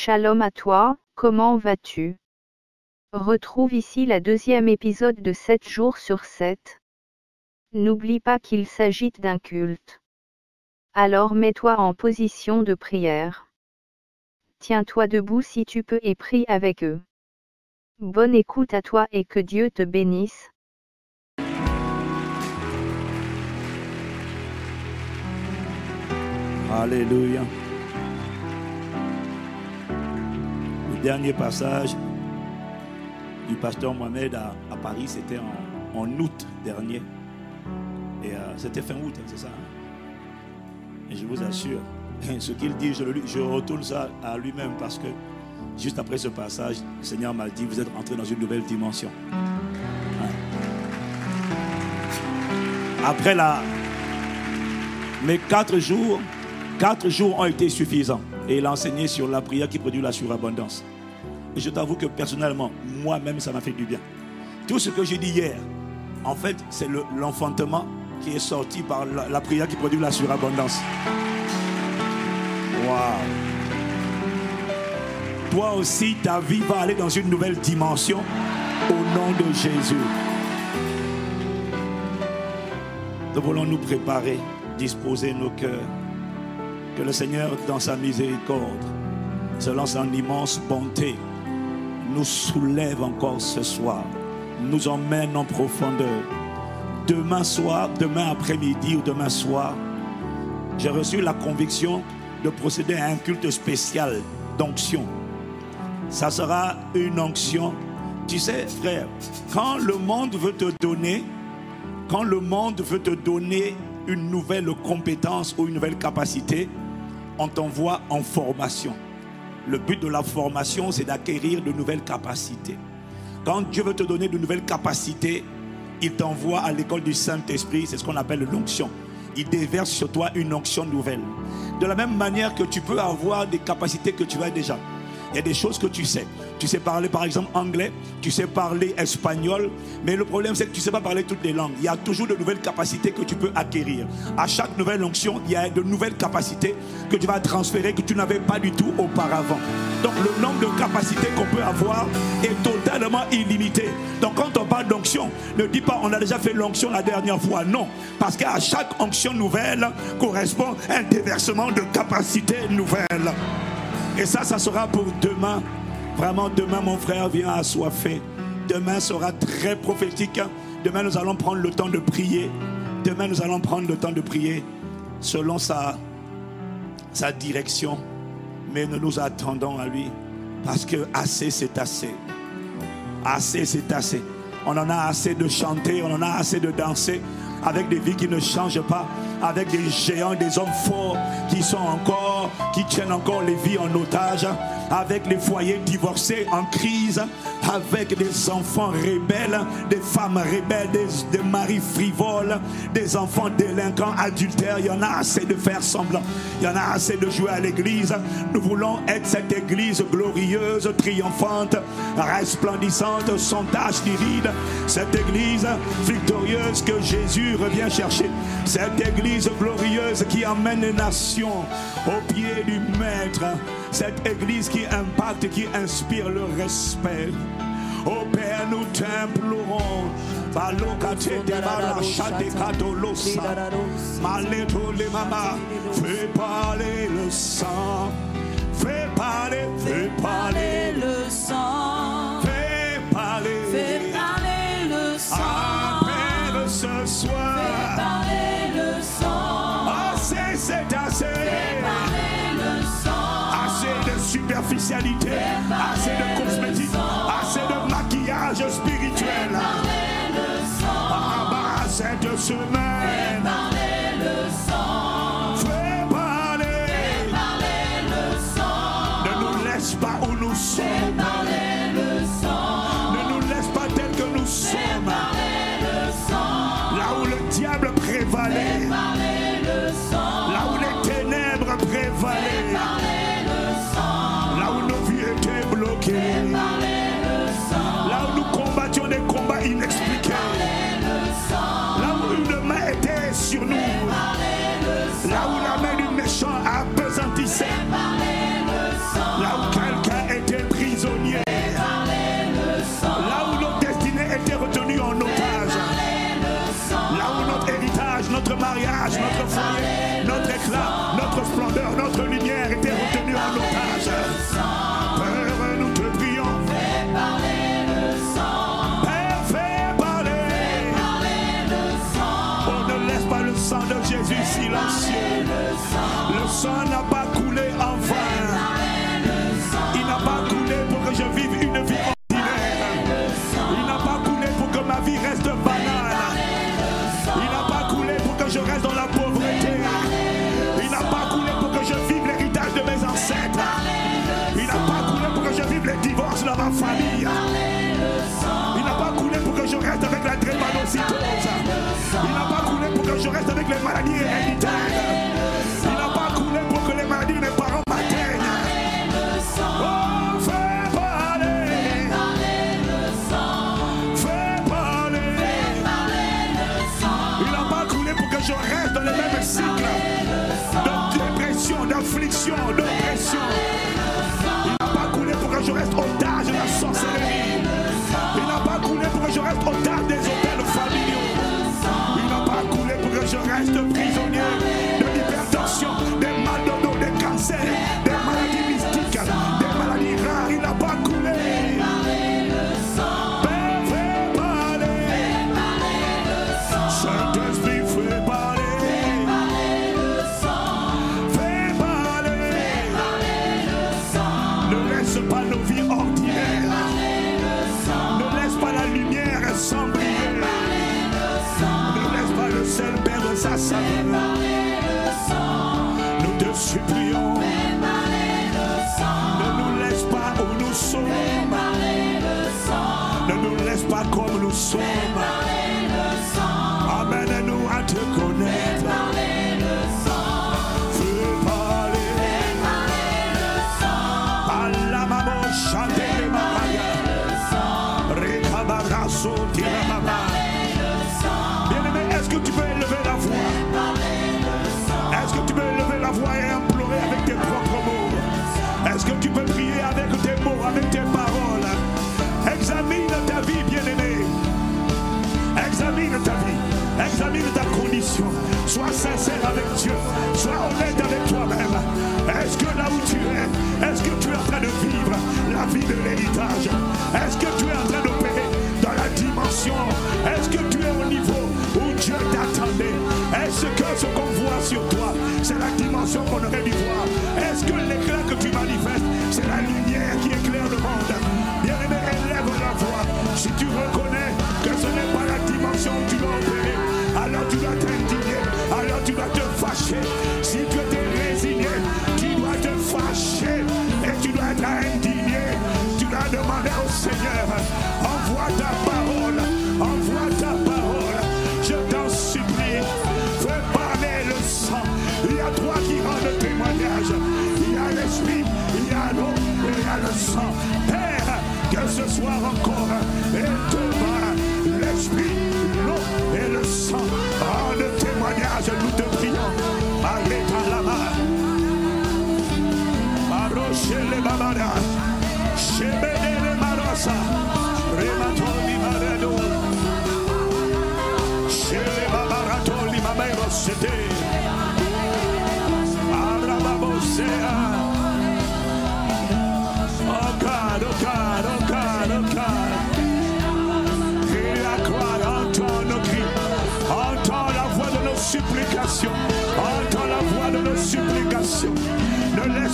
Shalom à toi, comment vas-tu? Retrouve ici la deuxième épisode de 7 jours sur 7. N'oublie pas qu'il s'agit d'un culte. Alors mets-toi en position de prière. Tiens-toi debout si tu peux et prie avec eux. Bonne écoute à toi et que Dieu te bénisse. Alléluia. Dernier passage du pasteur Mohamed à, Paris, c'était en, août dernier. Et euh, c'était fin août, hein, c'est ça. hein? Et je vous assure, ce qu'il dit, je, retourne ça à lui-même parce que juste après ce passage, le Seigneur m'a dit, vous êtes entré dans une nouvelle dimension. Hein? Après la... Mais quatre jours, quatre jours ont été suffisants. Et il a enseigné sur la prière qui produit la surabondance. Et je t'avoue que personnellement, moi-même, ça m'a fait du bien. Tout ce que j'ai dit hier, en fait, c'est le- l'enfantement qui est sorti par la, la prière qui produit la surabondance. Waouh! Toi aussi, ta vie va aller dans une nouvelle dimension au nom de Jésus. Nous voulons nous préparer, disposer nos cœurs. Que le Seigneur, dans sa miséricorde, selon son immense bonté, nous soulève encore ce soir, nous emmène en profondeur. Demain soir, demain après-midi ou demain soir, j'ai reçu la conviction de procéder à un culte spécial d'onction. Ça sera une onction. Tu sais, frère, quand le monde veut te donner, quand le monde veut te donner une nouvelle compétence ou une nouvelle capacité, on t'envoie en formation. Le but de la formation, c'est d'acquérir de nouvelles capacités. Quand Dieu veut te donner de nouvelles capacités, il t'envoie à l'école du Saint-Esprit, c'est ce qu'on appelle l'onction. Il déverse sur toi une onction nouvelle. De la même manière que tu peux avoir des capacités que tu as déjà. Il y a des choses que tu sais. Tu sais parler par exemple anglais, tu sais parler espagnol, mais le problème c'est que tu ne sais pas parler toutes les langues. Il y a toujours de nouvelles capacités que tu peux acquérir. À chaque nouvelle onction, il y a de nouvelles capacités que tu vas transférer que tu n'avais pas du tout auparavant. Donc le nombre de capacités qu'on peut avoir est totalement illimité. Donc quand on parle d'onction, ne dis pas on a déjà fait l'onction la dernière fois. Non, parce qu'à chaque onction nouvelle correspond un déversement de capacités nouvelles. Et ça, ça sera pour demain. Vraiment, demain, mon frère vient assoiffé. Demain sera très prophétique. Demain, nous allons prendre le temps de prier. Demain, nous allons prendre le temps de prier selon sa, sa direction. Mais nous nous attendons à lui. Parce que assez, c'est assez. Assez, c'est assez. On en a assez de chanter, on en a assez de danser avec des vies qui ne changent pas, avec des géants, des hommes forts qui sont encore, qui tiennent encore les vies en otage, avec les foyers divorcés en crise, avec des enfants rebelles, des femmes rebelles, des, maris frivoles, des enfants délinquants, adultères. Il y en a assez de faire semblant. Il y en a assez de jouer à l'église. Nous voulons être cette église glorieuse, triomphante, resplendissante, sans tache ni ride. Cette église victorieuse que Jésus revient chercher. Cette église glorieuse qui amène les nations au pied du Maître. Cette église qui impacte, qui inspire le respect. Ô Père, nous t'implorons. Balokate de baracha de kadolosa. Maleto le mama. Fais parler le sang. Fais parler, fais parler, le sang, fais parler. fais parler le sang, Appelle ce soir. Assez de cosmétique, assez de maquillage spirituel. to declare my anytime. attention qu'on aurait dû voir.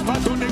va donner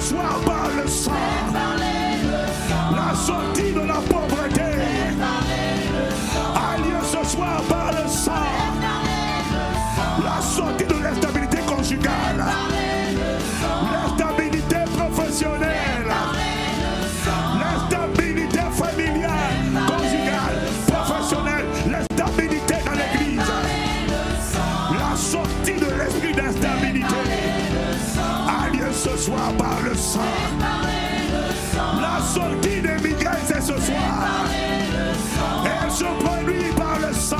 ce soir par le sang. La sortie. La sortie des migraines, c'est ce soir. Elle se produit par le sang.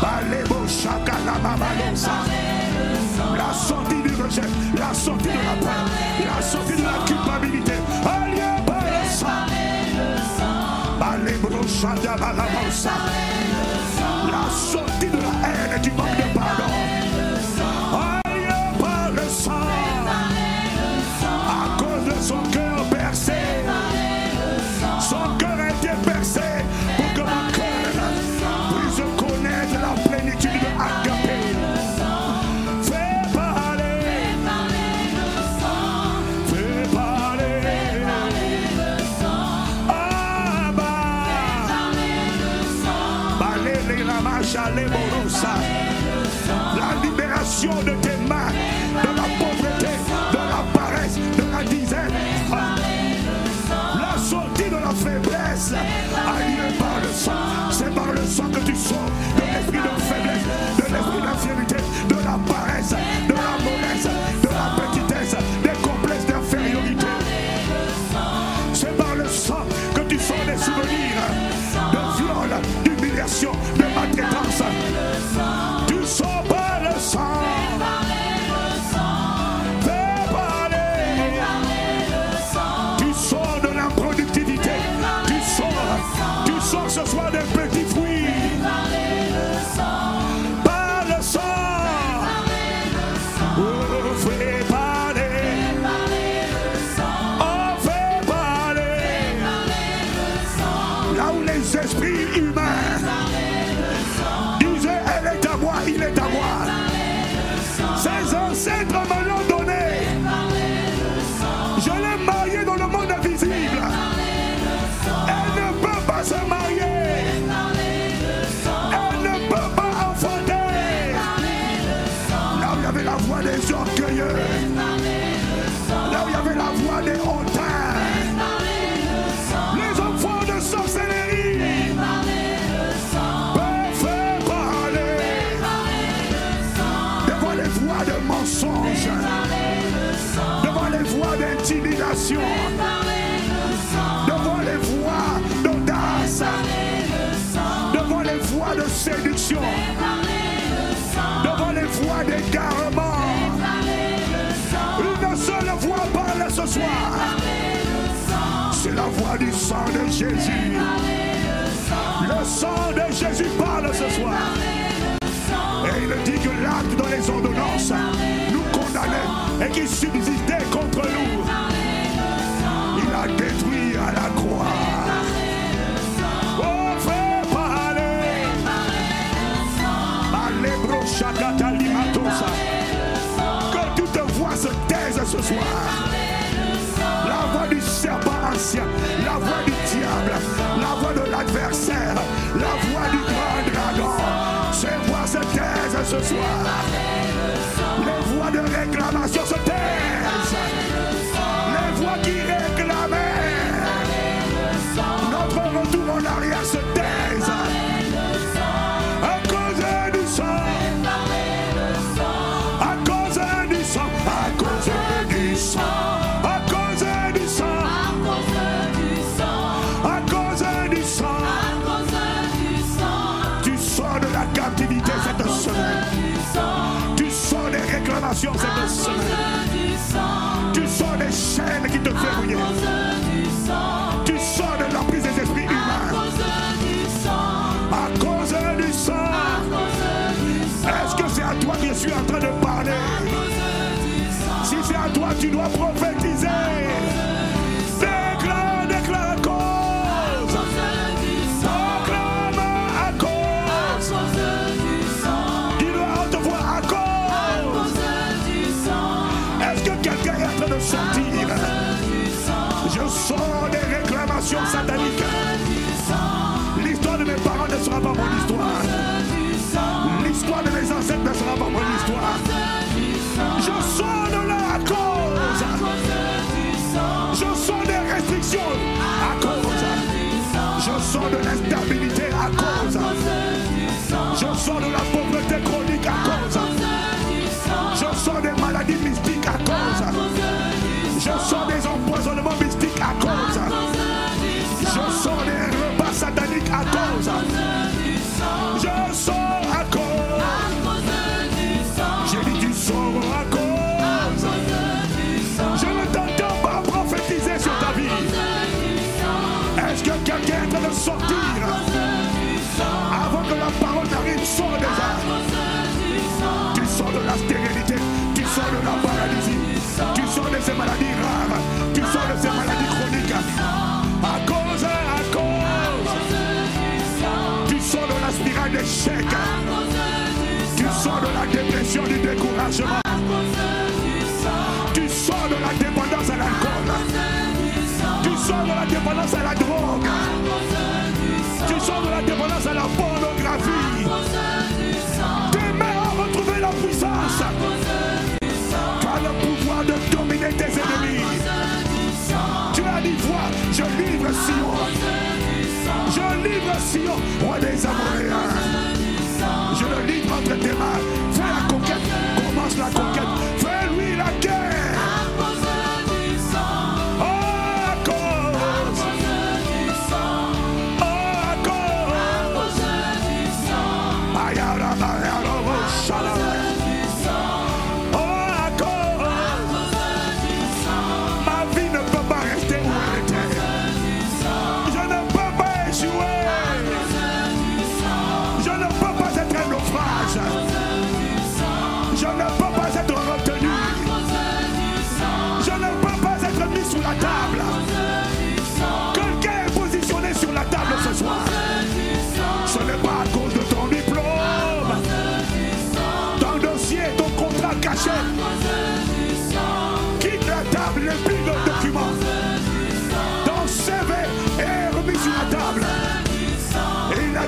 Par les La sortie du rejet, la sortie de la peur, la sortie de la culpabilité. Allié par le sang. La sortie de la haine et du manque producción de devant les voies d'égarement. Une seule voix parle ce soir. C'est la voix du sang de Jésus. Le sang de Jésus parle ce soir. Et il dit que l'acte dans les ordonnances nous condamnait et qui subsistait contre nous. Il a détruit à la croix. ce soir. La voix du serpent ancien, la voix du diable, la voix de l'adversaire, la voix du grand dragon. Ces voix se taisent ce soir. libération cette semaine. Tu sors des chaînes qui te. Roi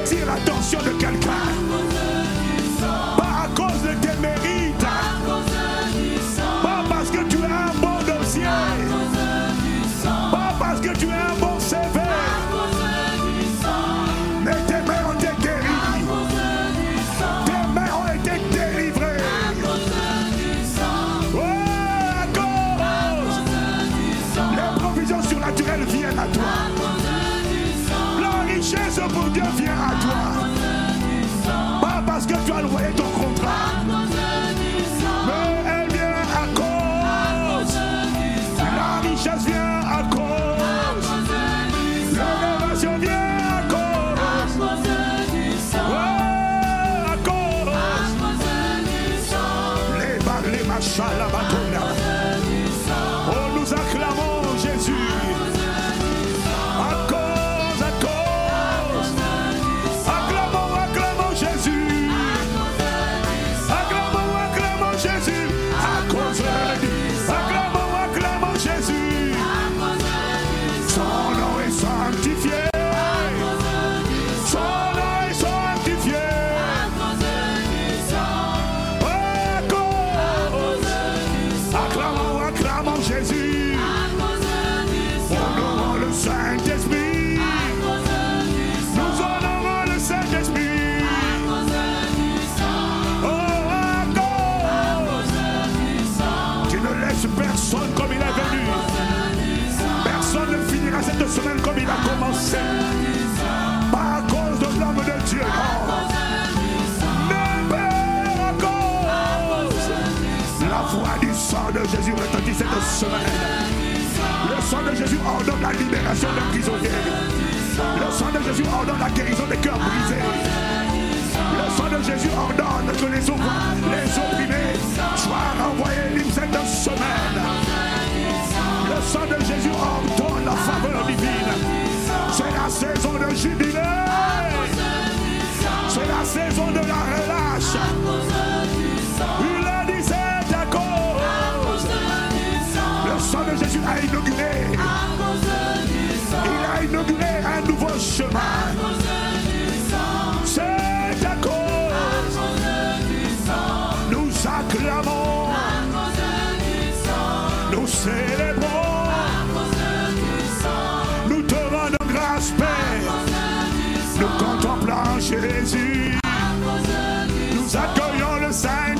attire l'attention de quelqu'un. Le sang de Jésus ordonne la libération des prisonniers. Le sang de Jésus ordonne la guérison des cœurs brisés. Le sang de Jésus ordonne que les, les opprimés soient renvoyés libres cette semaine. Le sang de Jésus ordonne la faveur divine. C'est la saison de jubilé. C'est la saison de la relâche. Il a inauguré un nouveau chemin. C'est à cause. Nous acclamons. Nous célébrons. Nous te rendons grâce, Père. Nous contemplons Jésus. Nous accueillons le Saint-Esprit.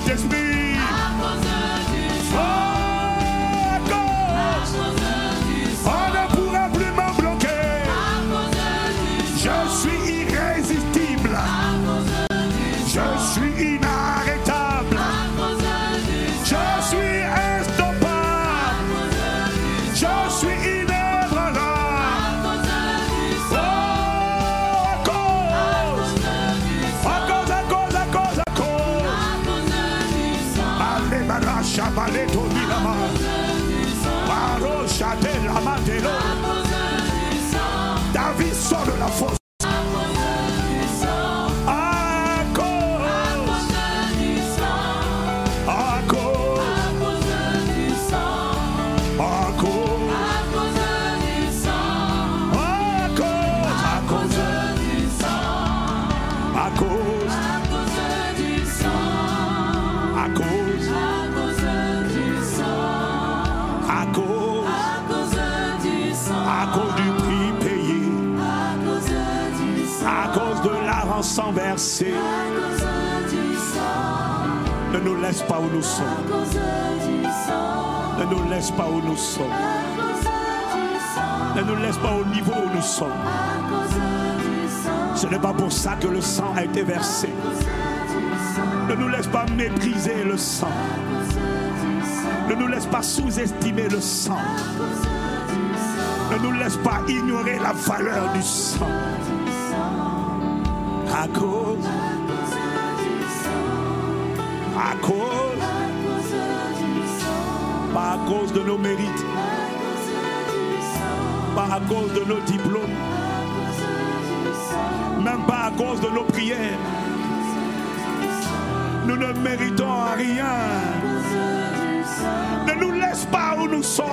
Laisse pas où nous sommes. Ne nous laisse pas où nous sommes. Ne nous laisse pas au niveau où nous sommes. Ce n'est pas pour ça que le sang a été versé. Ne nous laisse pas mépriser le sang. Ne nous laisse pas sous-estimer le sang. Ne nous laisse pas ignorer la valeur du sang. À cause, pas à cause de nos mérites, pas à cause de nos diplômes, même pas à cause de nos prières. Nous ne méritons rien. Ne nous laisse pas où nous sommes.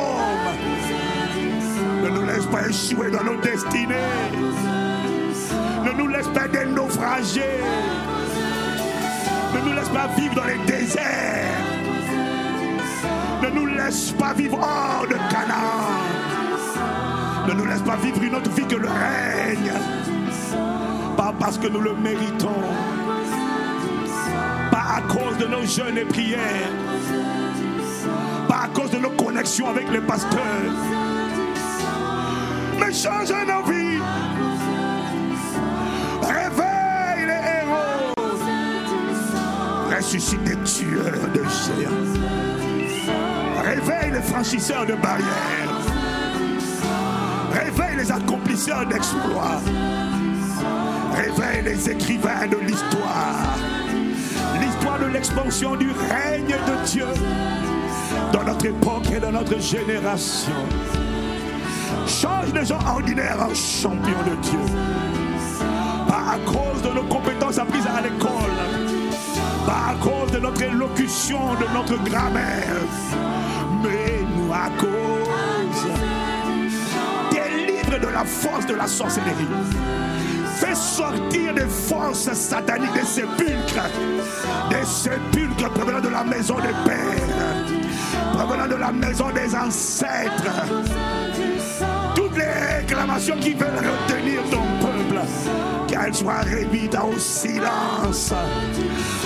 Ne nous laisse pas échouer dans nos destinées. Ne nous laisse pas des naufragés. Ne nous laisse pas vivre dans les déserts. Ne nous laisse pas vivre hors de Canaan. Ne nous laisse pas vivre une autre vie que le règne. Pas parce que nous le méritons. Pas à cause de nos jeûnes et prières. Pas à cause de nos connexions avec les pasteurs. Mais change nos vies. Ressuscite des tueurs de géants. Réveille les franchisseurs de barrières. Réveille les accomplisseurs d'exploits. Réveille les écrivains de l'histoire. L'histoire de l'expansion du règne de Dieu dans notre époque et dans notre génération. Change les gens ordinaires en champions de Dieu. Pas à cause de nos compétences apprises à l'école. Pas à cause de notre élocution, de notre grammaire. Mais nous à cause délivre de la force de la sorcellerie. Fais sortir des forces sataniques des sépulcres. Des sépulcres provenant de la maison des pères. Provenant de la maison des ancêtres. Toutes les réclamations qui veulent retenir ton peuple. Qu'elles soient réduites au silence.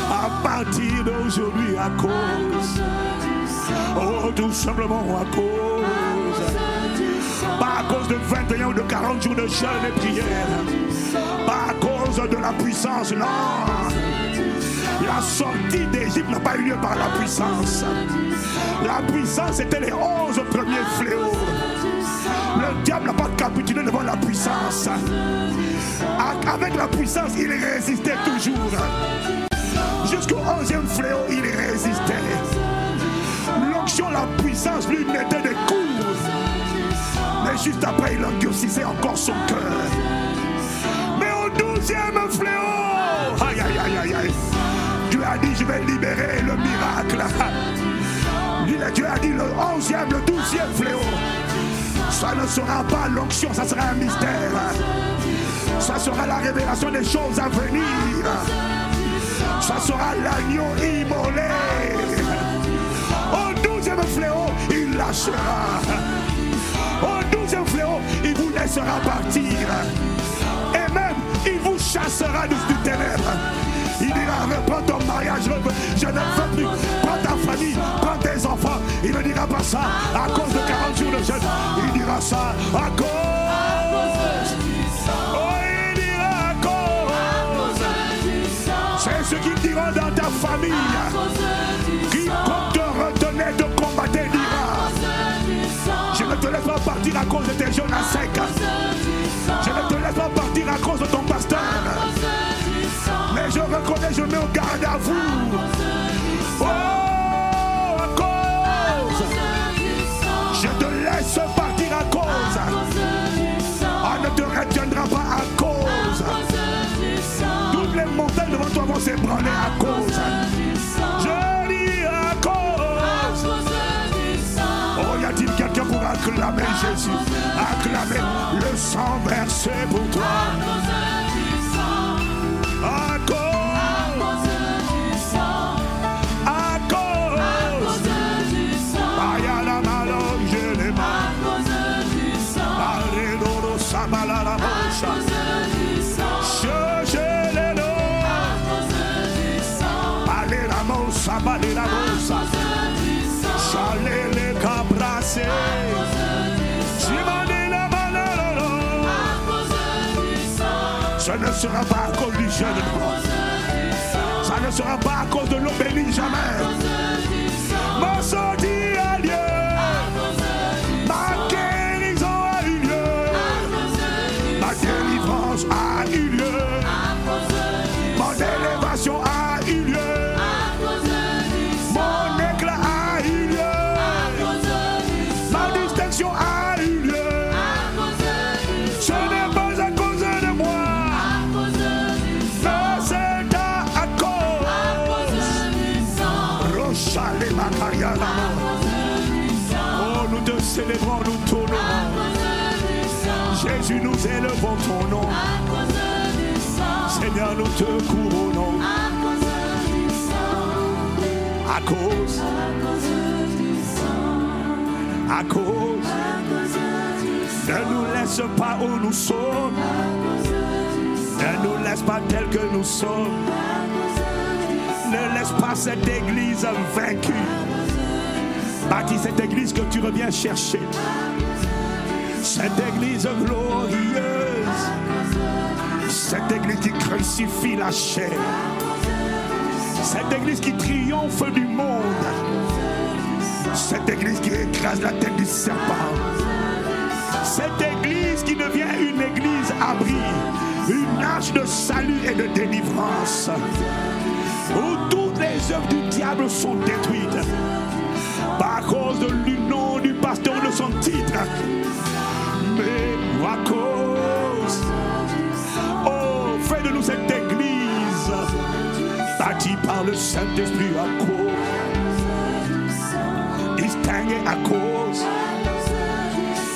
À partir d'aujourd'hui à cause. Oh, tout simplement à cause. Pas à cause de 21 ou de 40 jours de jeûne et prière. Pas à cause de la puissance, non. La sortie d'Égypte n'a pas eu lieu par la puissance. La puissance c'était les 11 premiers fléaux. Le diable n'a pas capitulé devant la puissance. Avec la puissance, il résistait toujours. Jusqu'au 11e fléau, il résistait. L'onction, la puissance, lui mettait des coups. Mais juste après, il endurcissait encore son cœur. Mais au douzième fléau, aïe, aïe, aïe, aïe, aïe, Dieu a dit, je vais libérer le miracle. Dieu a dit le onzième, le douzième fléau. Ça ne sera pas l'onction, ça sera un mystère. Ça sera la révélation des choses à venir. Ça sera l'agneau immolé. Au douzième fléau, il lâchera. Au douzième fléau, il vous laissera partir. Et même, il vous chassera du, ténèbre. Il dira, reprends ton mariage, je ne veux plus. Prends ta famille, prends tes enfants. Il ne dira pas ça à cause de 40 jours de jeûne. Il dira ça à cause. Ce qu'il dira dans ta famille. Quiconque te retenait de combattre dira Je ne te laisse pas partir à cause de tes jeunes à sec. Je ne te laisse pas partir à cause de ton pasteur. Mais je reconnais, je mets au garde à vous. Oh, vont s'ébranler à cause. Je dis à cause. Oh, y a-t-il quelqu'un pour acclamer Jésus? Acclamer le sang versé pour toi. Sera pas à cause du jeûne. Ça ne sera pas à cause de l'eau bénie jamais. Ton nom. Seigneur, nous te couronnons. À cause, à cause, ne nous laisse pas où nous sommes. Ne nous laisse pas tels que nous sommes. Ne laisse pas cette église vaincue. Bâtis cette église que tu reviens chercher. Cette église glorieuse. Cette église qui crucifie la chair. Cette église qui triomphe du monde. Cette église qui écrase la tête du serpent. Cette église qui devient une église abri, une arche de salut et de délivrance, où toutes les œuvres du diable sont détruites, pas à cause de- du nom du pasteur de son titre, à cause, oh, fais de nous cette église bâtie par le Saint-Esprit à cause, distinguée à cause,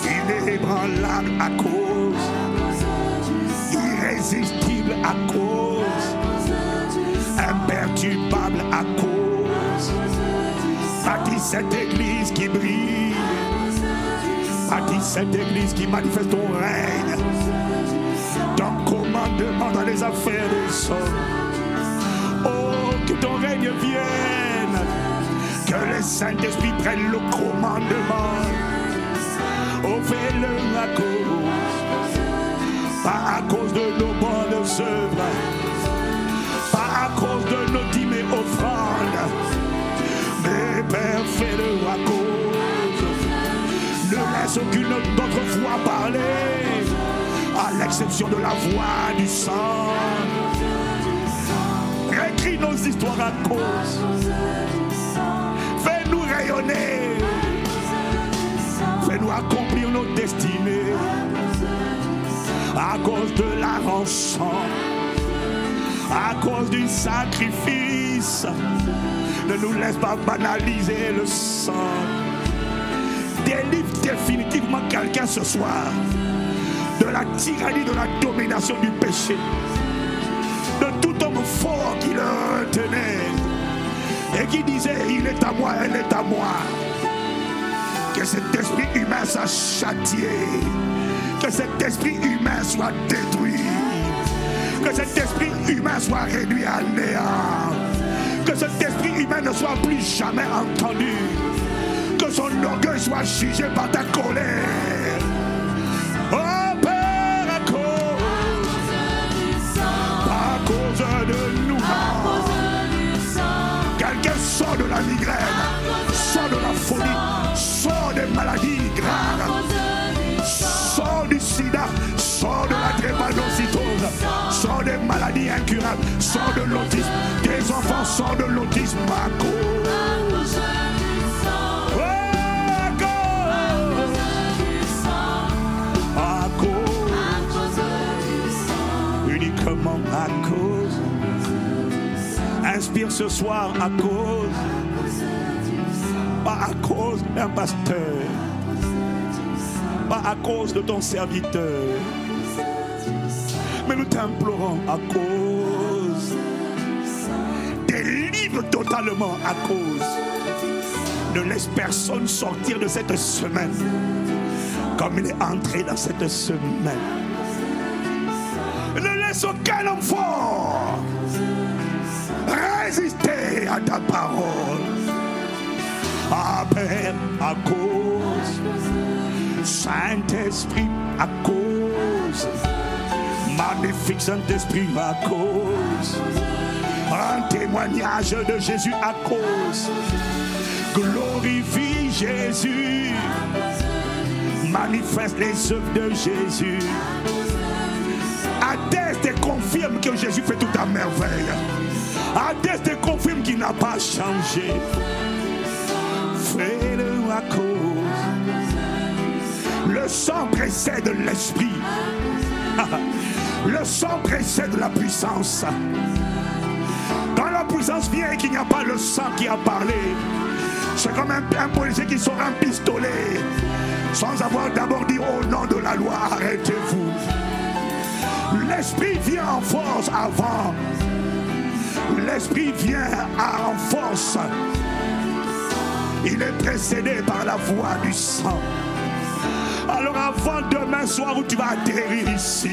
inébranlable à cause, irrésistible à cause, imperturbable à cause. Bâtis cette église qui brille, cette église qui manifeste ton règne, ton commandement dans les affaires des hommes. Oh, que ton règne vienne, que le Saint-Esprit prenne le commandement. Oh, fais-le à cause, pas à cause de nos bonnes œuvres, pas à cause de nos dîmes et offrandes, mais Père, fais-le à cause. Laisse aucune autre voix parler, à l'exception de la voix du sang. Récris nos histoires à cause. Fais-nous rayonner. Fais-nous accomplir nos destinées. à cause de la rançon, à cause du sacrifice. Ne nous laisse pas banaliser le sang. Délivre définitivement quelqu'un ce soir. De la tyrannie, de la domination du péché, de tout homme fort qui le retenait. Et qui disait il est à moi, elle est à moi. Que cet esprit humain soit châtié, que cet esprit humain soit détruit, que cet esprit humain soit réduit à néant, que cet esprit humain ne soit plus jamais entendu, son orgueil soit jugé par ta colère. Oh Père, à cause, à cause de nous. Quelqu'un sort de la migraine, sort de la folie, sort des maladies graves, sort du sida, sort de la drépanocytose, sort des maladies incurables, sort de l'autisme, des enfants sortent de l'autisme à cause. Inspire ce soir à cause, pas à cause d'un pasteur, pas à cause de ton serviteur, mais nous t'implorons à cause. Délivre totalement à cause. Ne laisse personne sortir de cette semaine comme il est entré dans cette semaine. Ne laisse aucun fort résister à ta parole. Ah Père, à cause, Saint-Esprit, à cause, magnifique Saint-Esprit, à cause, un témoignage de Jésus à cause, glorifie Jésus, manifeste les œuvres de Jésus, atteste et confirme que Jésus fait tout à merveille. Atteste et confirme qu'il n'a pas changé. Fais-le à cause. Le sang précède l'esprit. Le sang précède la puissance. Quand la puissance vient et qu'il n'y a pas le sang qui a parlé, c'est comme un, un policier qui sort un pistolet sans avoir d'abord dit au nom de la loi, arrêtez-vous. L'esprit vient en force avant l'Esprit vient en force. Il est précédé par la voix du sang. Alors avant demain soir où tu vas atterrir ici,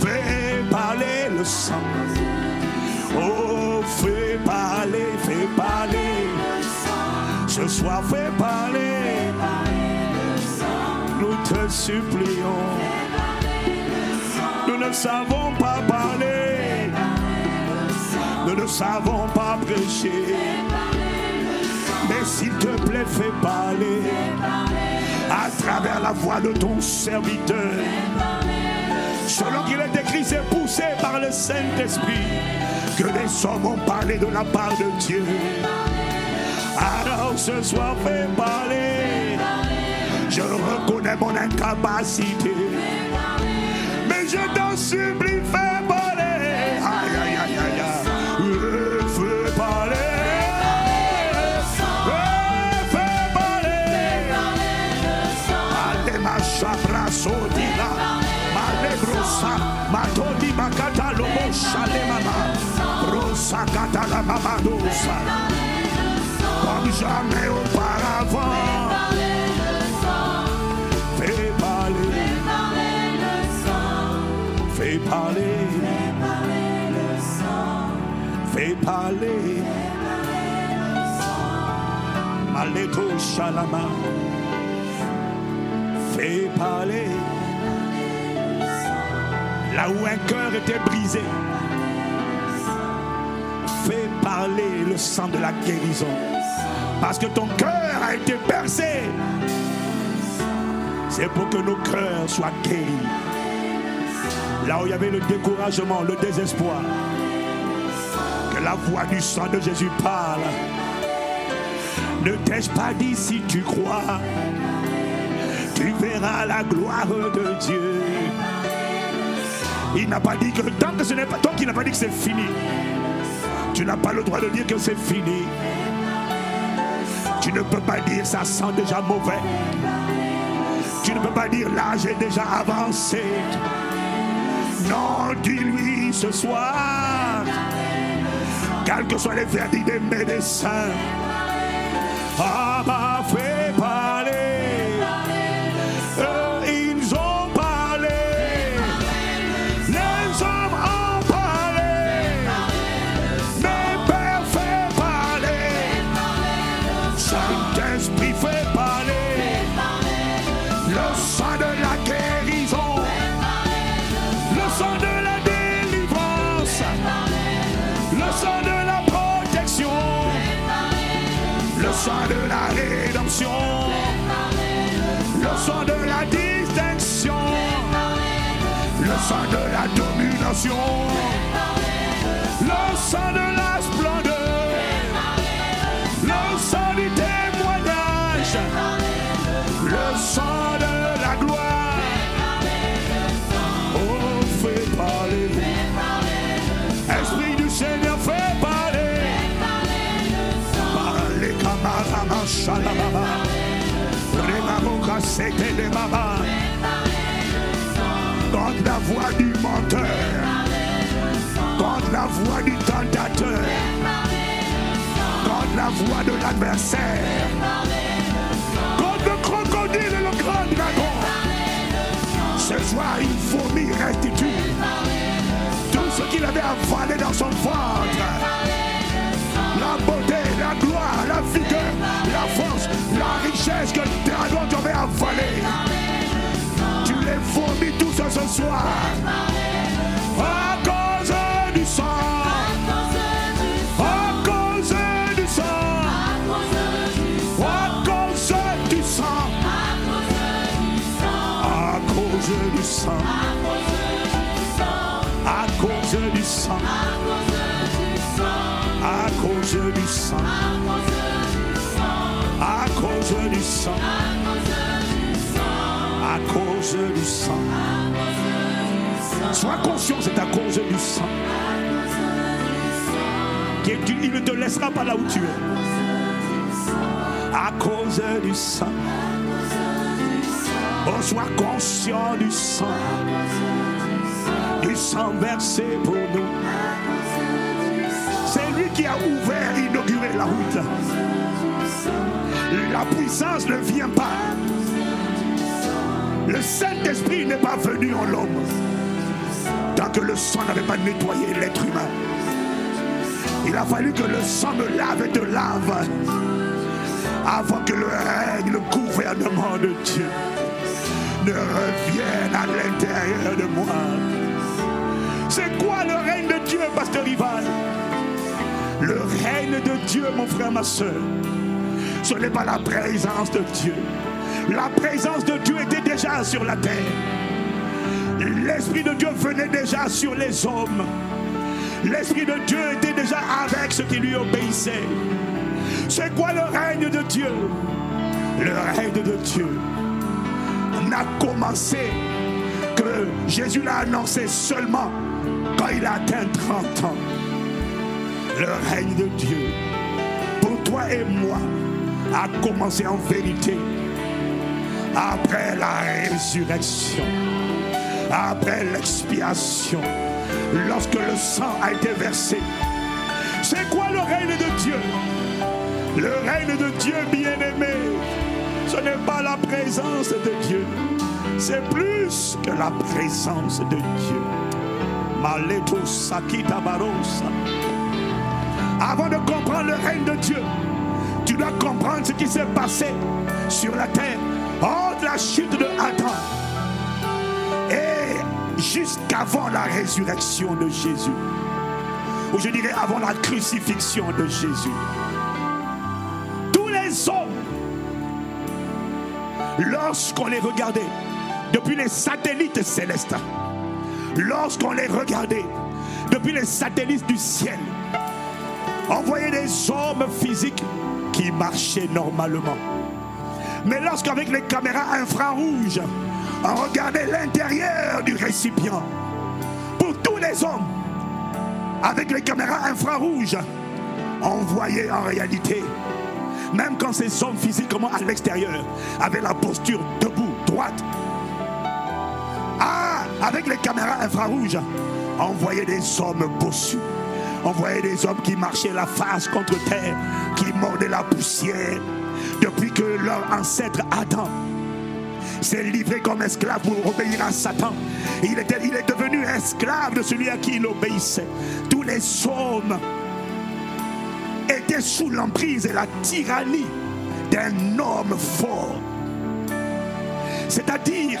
fais parler le sang. Oh, fais parler, fais parler. Ce soir, fais parler. Nous te supplions. Nous ne savons pas parler. Nous ne savons pas prêcher. Mais s'il te plaît, fais parler à travers la voix de ton serviteur. Selon qu'il est écrit, c'est poussé par le Saint-Esprit que les hommes ont parlé de la part de Dieu. Alors ce soir, fais parler. Je reconnais mon incapacité. Mais je t'en supplie, comme jamais auparavant. Fais parler, fais parler, fais parler. Maleto Shalama, fais parler. Là où un cœur était brisé, parler le sang de la guérison. Parce que ton cœur a été percé. C'est pour que nos cœurs soient guéris. Là où il y avait le découragement, le désespoir, que la voix du sang de Jésus parle. Ne t'ai-je pas dit si tu crois, tu verras la gloire de Dieu. Il n'a pas dit que tant que ce n'est pas, tant qu'il n'a pas dit que c'est fini, tu n'as pas le droit de dire que c'est fini. Tu ne peux pas dire ça sent déjà mauvais. Tu ne peux pas dire l'âge est déjà avancé. Non, dis-lui ce soir, quels que soient les verdicts des médecins, ah, m'a fait Le sang de la domination. Le sang de la splendeur. Le sang du témoignage. Le sang de la gloire. Oh, fais parler. Esprit du Seigneur, fais parler. Parlez camarama shalababa. Remamoka c'était. Contre la voix du menteur. Contre la voix du tentateur. Contre la voix de l'adversaire. Contre le crocodile et le grand dragon. Ce soir, il vomit restitue tout ce qu'il avait avalé dans son ventre. La beauté, la gloire, la vigueur, la force, la richesse que le dragon t'avait les vomis tous ce soir. À cause du sang. À cause du sang. À cause du sang. À cause du sang. À cause du sang. À cause du sang. À cause du sang. À cause du sang. Sois conscient, c'est à cause du sang. Il ne te laissera pas là où tu es. À cause du sang. Oh, sois conscient du sang. Du sang versé pour nous. C'est lui qui a ouvert, inauguré la route. La puissance ne vient pas. Le Saint-Esprit n'est pas venu en l'homme. Tant que le sang n'avait pas nettoyé l'être humain. Il a fallu que le sang me lave et te lave. Avant que le règne, le gouvernement de Dieu ne revienne à l'intérieur de moi. C'est quoi le règne de Dieu, pasteur Rival? Le règne de Dieu, mon frère, ma soeur, ce n'est pas la présence de Dieu. La présence de Dieu était déjà sur la terre. L'Esprit de Dieu venait déjà sur les hommes. L'Esprit de Dieu était déjà avec ceux qui lui obéissaient. C'est quoi le règne de Dieu? Le règne de Dieu n'a commencé que Jésus l'a annoncé seulement quand il a atteint 30 ans. Le règne de Dieu, pour toi et moi, a commencé en vérité après la résurrection, après l'expiation, lorsque le sang a été versé. C'est quoi le règne de Dieu? Le règne de Dieu bien-aimé, ce n'est pas la présence de Dieu, c'est plus que la présence de Dieu. Maleto Sakita. Avant de comprendre le règne de Dieu, tu dois comprendre ce qui s'est passé sur la terre chute de Adam et jusqu'avant la résurrection de Jésus. Ou je dirais avant la crucifixion de Jésus. Tous les hommes, lorsqu'on les regardait, depuis les satellites célestes, lorsqu'on les regardait, depuis les satellites du ciel, on voyait des hommes physiques qui marchaient normalement. Mais lorsqu'avec les caméras infrarouges, on regardait l'intérieur du récipient, tous les hommes avec les caméras infrarouges, on voyait en réalité, même quand ces hommes physiquement à l'extérieur avaient la posture debout, droite, ah, avec les caméras infrarouges, on voyait des hommes bossus. On voyait des hommes qui marchaient la face contre terre, qui mordaient la poussière, depuis que leur ancêtre Adam s'est livré comme esclave pour obéir à Satan. Il, est devenu esclave de celui à qui il obéissait. Tous les hommes étaient sous l'emprise et la tyrannie d'un homme fort. C'est-à-dire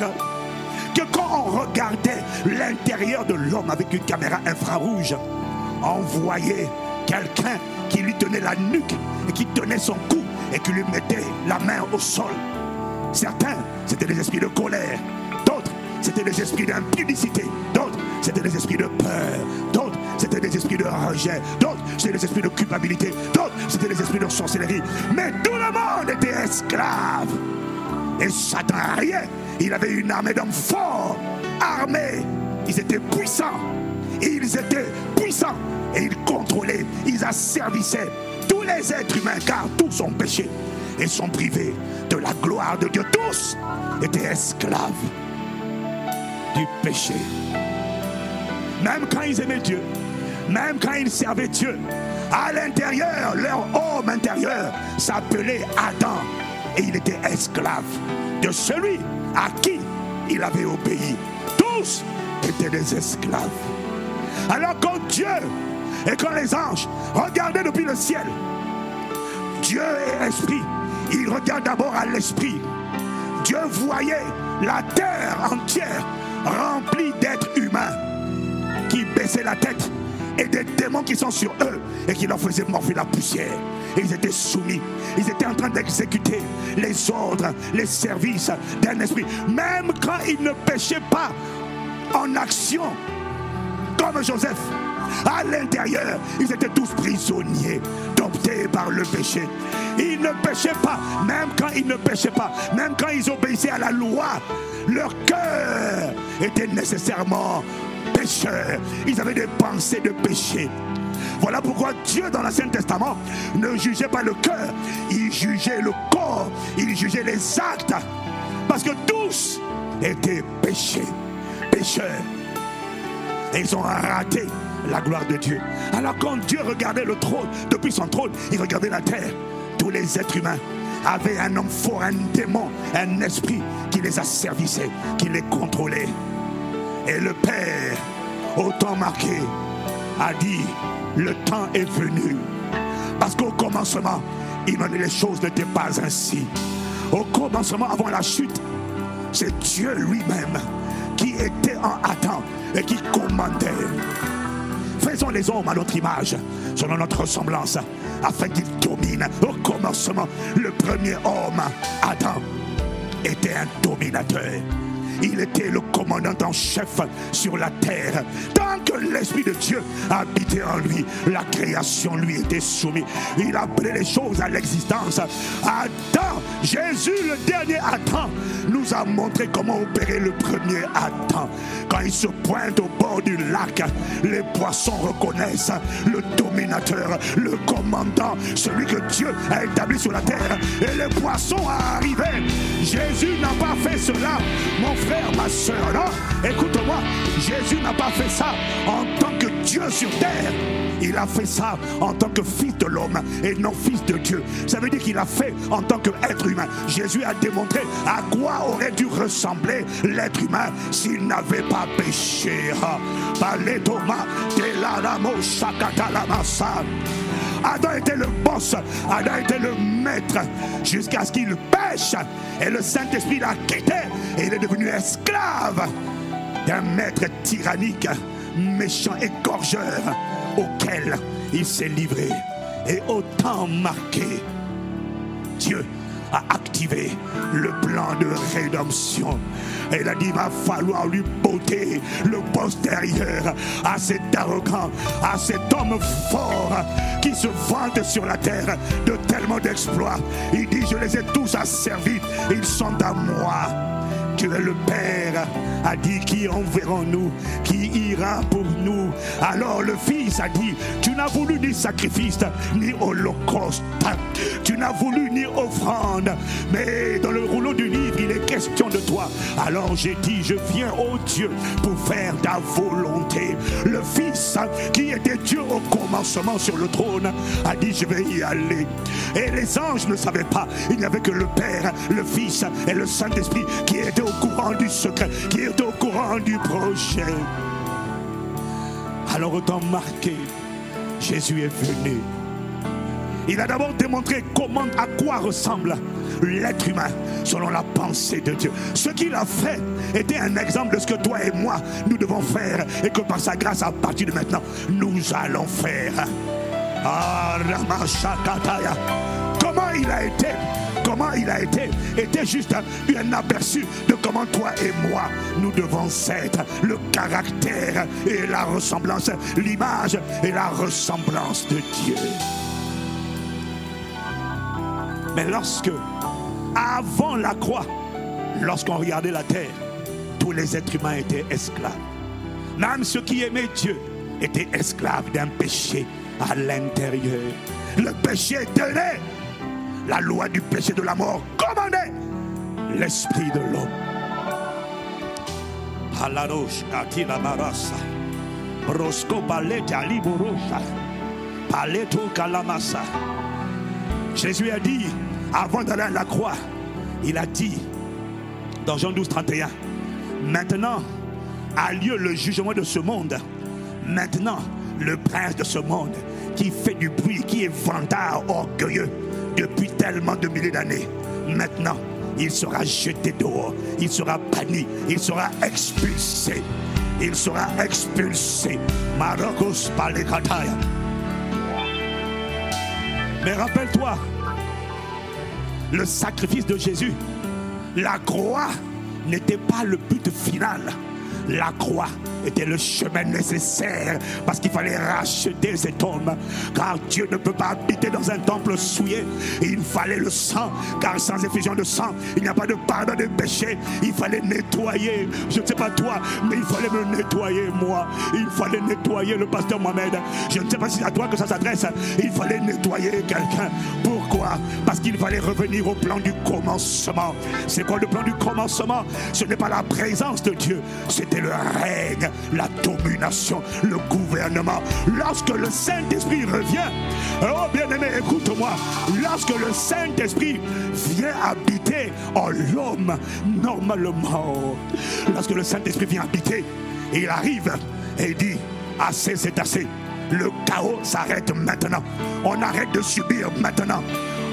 que quand on regardait l'intérieur de l'homme avec une caméra infrarouge, on voyait quelqu'un qui lui tenait la nuque et qui tenait son cou et qui lui mettait la main au sol. Certains, c'était des esprits de colère. D'autres, c'était des esprits d'impudicité. D'autres, c'était des esprits de peur. D'autres, c'était des esprits de rejet. D'autres, c'était des esprits de culpabilité. D'autres, c'était des esprits de sorcellerie. Mais tout le monde était esclave. Et Satan rien. Il avait une armée d'hommes forts, armés. Ils étaient puissants. Ils étaient puissants. Et ils contrôlaient, ils asservissaient tous les êtres humains, car tous ont péché et sont privés de la gloire de Dieu. Tous étaient esclaves du péché. Même quand ils aimaient Dieu, même quand ils servaient Dieu, à l'intérieur, leur homme intérieur s'appelait Adam et il était esclave de celui à qui il avait obéi. Tous étaient des esclaves. Alors quand Dieu et quand les anges regardaient depuis le ciel, Dieu est esprit. Il regarde d'abord à l'esprit. Dieu voyait la terre entière remplie d'êtres humains qui baissaient la tête et des démons qui sont sur eux et qui leur faisaient morfler la poussière. Et ils étaient soumis. Ils étaient en train d'exécuter les ordres, les services d'un esprit. Même quand ils ne péchaient pas en action, comme Joseph. À l'intérieur, ils étaient tous prisonniers, domptés par le péché. Ils ne péchaient pas, même quand ils ne péchaient pas, même quand ils obéissaient à la loi, leur cœur était nécessairement pécheur. Ils avaient des pensées de péché. Voilà pourquoi Dieu dans l'Ancien Testament ne jugeait pas le cœur, il jugeait le corps, il jugeait les actes. Parce que tous étaient péchés, pécheurs. Ils ont raté la gloire de Dieu. Alors quand Dieu regardait le trône, depuis son trône, il regardait la terre. Tous les êtres humains avaient un homme fort, un démon, un esprit qui les asservissait, qui les contrôlait. Et le Père, au temps marqué, a dit, le temps est venu. Parce qu'au commencement, il m'a dit les choses n'étaient pas ainsi. Au commencement, avant la chute, c'est Dieu lui-même qui était en attente et qui commandait. Faisons les hommes à notre image, selon notre ressemblance, afin qu'ils dominent. Au commencement, le premier homme, Adam, était un dominateur. Il était le commandant en chef sur la terre. Tant que l'Esprit de Dieu habitait en lui, la création lui était soumise. Il appelait les choses à l'existence. Adam, Jésus, le dernier Adam, nous a montré comment opérer le premier Adam. Quand il se pointe au bord du lac, les poissons reconnaissent le dominateur, le commandant, celui que Dieu a établi sur la terre. Et les poissons arrivaient. Jésus n'a pas fait cela, ma soeur. Non, écoute-moi, Jésus n'a pas fait ça en tant que Dieu sur terre. Il a fait ça en tant que fils de l'homme et non fils de Dieu. Ça veut dire qu'il a fait en tant qu'être humain. Jésus a démontré à quoi aurait dû ressembler l'être humain s'il n'avait pas péché. Paletoma, telalamo, shakatalamasa. Adam était le boss, Adam était le maître, jusqu'à ce qu'il pêche. Et le Saint-Esprit l'a quitté et il est devenu esclave d'un maître tyrannique, méchant et gorgeur, auquel il s'est livré. Et au temps marqué, Dieu a activé le plan de rédemption. Et il a dit, il va falloir lui botter le postérieur à cet arrogant, à cet homme fort qui se vante sur la terre de tellement d'exploits. Il dit, je les ai tous asservis, ils sont à moi. Tu le Père, a dit qui enverrons-nous, qui ira pour nous? Alors le Fils a dit, tu n'as voulu ni sacrifice, ni holocauste, tu n'as voulu ni offrande, mais dans le rouleau du livre, il est question de toi. Alors j'ai dit, je viens, ô Dieu, pour faire ta volonté. Le Fils, qui était Dieu au commencement sur le trône, a dit, je vais y aller. Et les anges ne savaient pas, il n'y avait que le Père, le Fils et le Saint-Esprit qui étaient au courant du secret, qui étaient au courant du projet. Alors autant marqué, Jésus est venu. Il a d'abord démontré comment, à quoi ressemble l'être humain selon la pensée de Dieu. Ce qu'il a fait était un exemple de ce que toi et moi, nous devons faire et que par sa grâce, à partir de maintenant, nous allons faire. Ah. Comment il a été Comment il a été Était juste un, aperçu de comment toi et moi, nous devons être. Le caractère et la ressemblance, l'image et la ressemblance de Dieu. Mais lorsque, avant la croix, lorsqu'on regardait la terre, tous les êtres humains étaient esclaves. Même ceux qui aimaient Dieu étaient esclaves d'un péché à l'intérieur. Le péché tenait la loi du péché de la mort, commandait l'esprit de l'homme. Jésus a dit, avant d'aller à la croix, il a dit, dans Jean 12, 31, maintenant a lieu le jugement de ce monde. Maintenant, le prince de ce monde qui fait du bruit, qui est vantard, orgueilleux depuis tellement de milliers d'années, maintenant, il sera jeté dehors, il sera banni, il sera expulsé. Il sera expulsé. Marocos Palekataya. Mais rappelle-toi, le sacrifice de Jésus, la croix n'était pas le but final. La croix était le chemin nécessaire parce qu'il fallait racheter cet homme. Car Dieu ne peut pas habiter dans un temple souillé. Il fallait le sang, car sans effusion de sang, il n'y a pas de pardon des péchés. Il fallait nettoyer. Je ne sais pas toi, mais il fallait me nettoyer moi. Il fallait nettoyer le pasteur Mohamed. Je ne sais pas si c'est à toi que ça s'adresse. Il fallait nettoyer quelqu'un. Pourquoi? Parce qu'il fallait revenir au plan du commencement. C'est quoi le plan du commencement? Ce n'est pas la présence de Dieu, c'était le règne, la domination, le gouvernement. Lorsque le Saint-Esprit revient, oh bien-aimé, écoute-moi, lorsque le Saint-Esprit vient habiter en l'homme, normalement, lorsque le Saint-Esprit vient habiter, il arrive et dit, assez c'est assez. Le chaos s'arrête maintenant. On arrête de subir maintenant.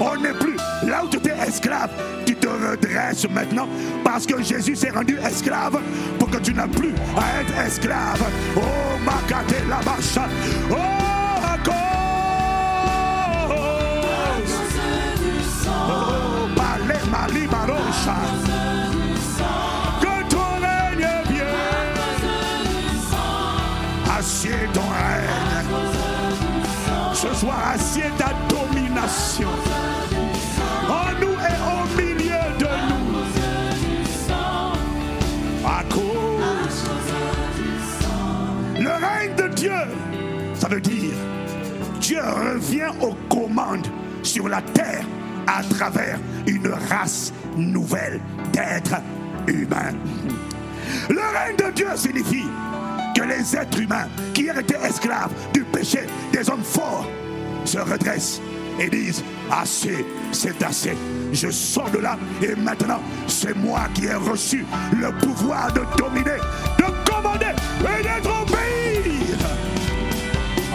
On n'est plus là où tu étais esclave. Te redresses maintenant parce que Jésus s'est rendu esclave pour que tu n'as plus à être esclave. Oh, Makate la bacha. Oh, cause. Oh, Balé, Mali, Barocha. Que ton règne vienne. Assieds ton règne. Ce soir, assieds ta domination. Dieu, ça veut dire Dieu revient aux commandes sur la terre à travers une race nouvelle d'êtres humains. Le règne de Dieu signifie que les êtres humains qui étaient esclaves du péché des hommes forts se redressent et disent assez, c'est assez. Je sors de là et maintenant c'est moi qui ai reçu le pouvoir de dominer, de commander et d'être obéi.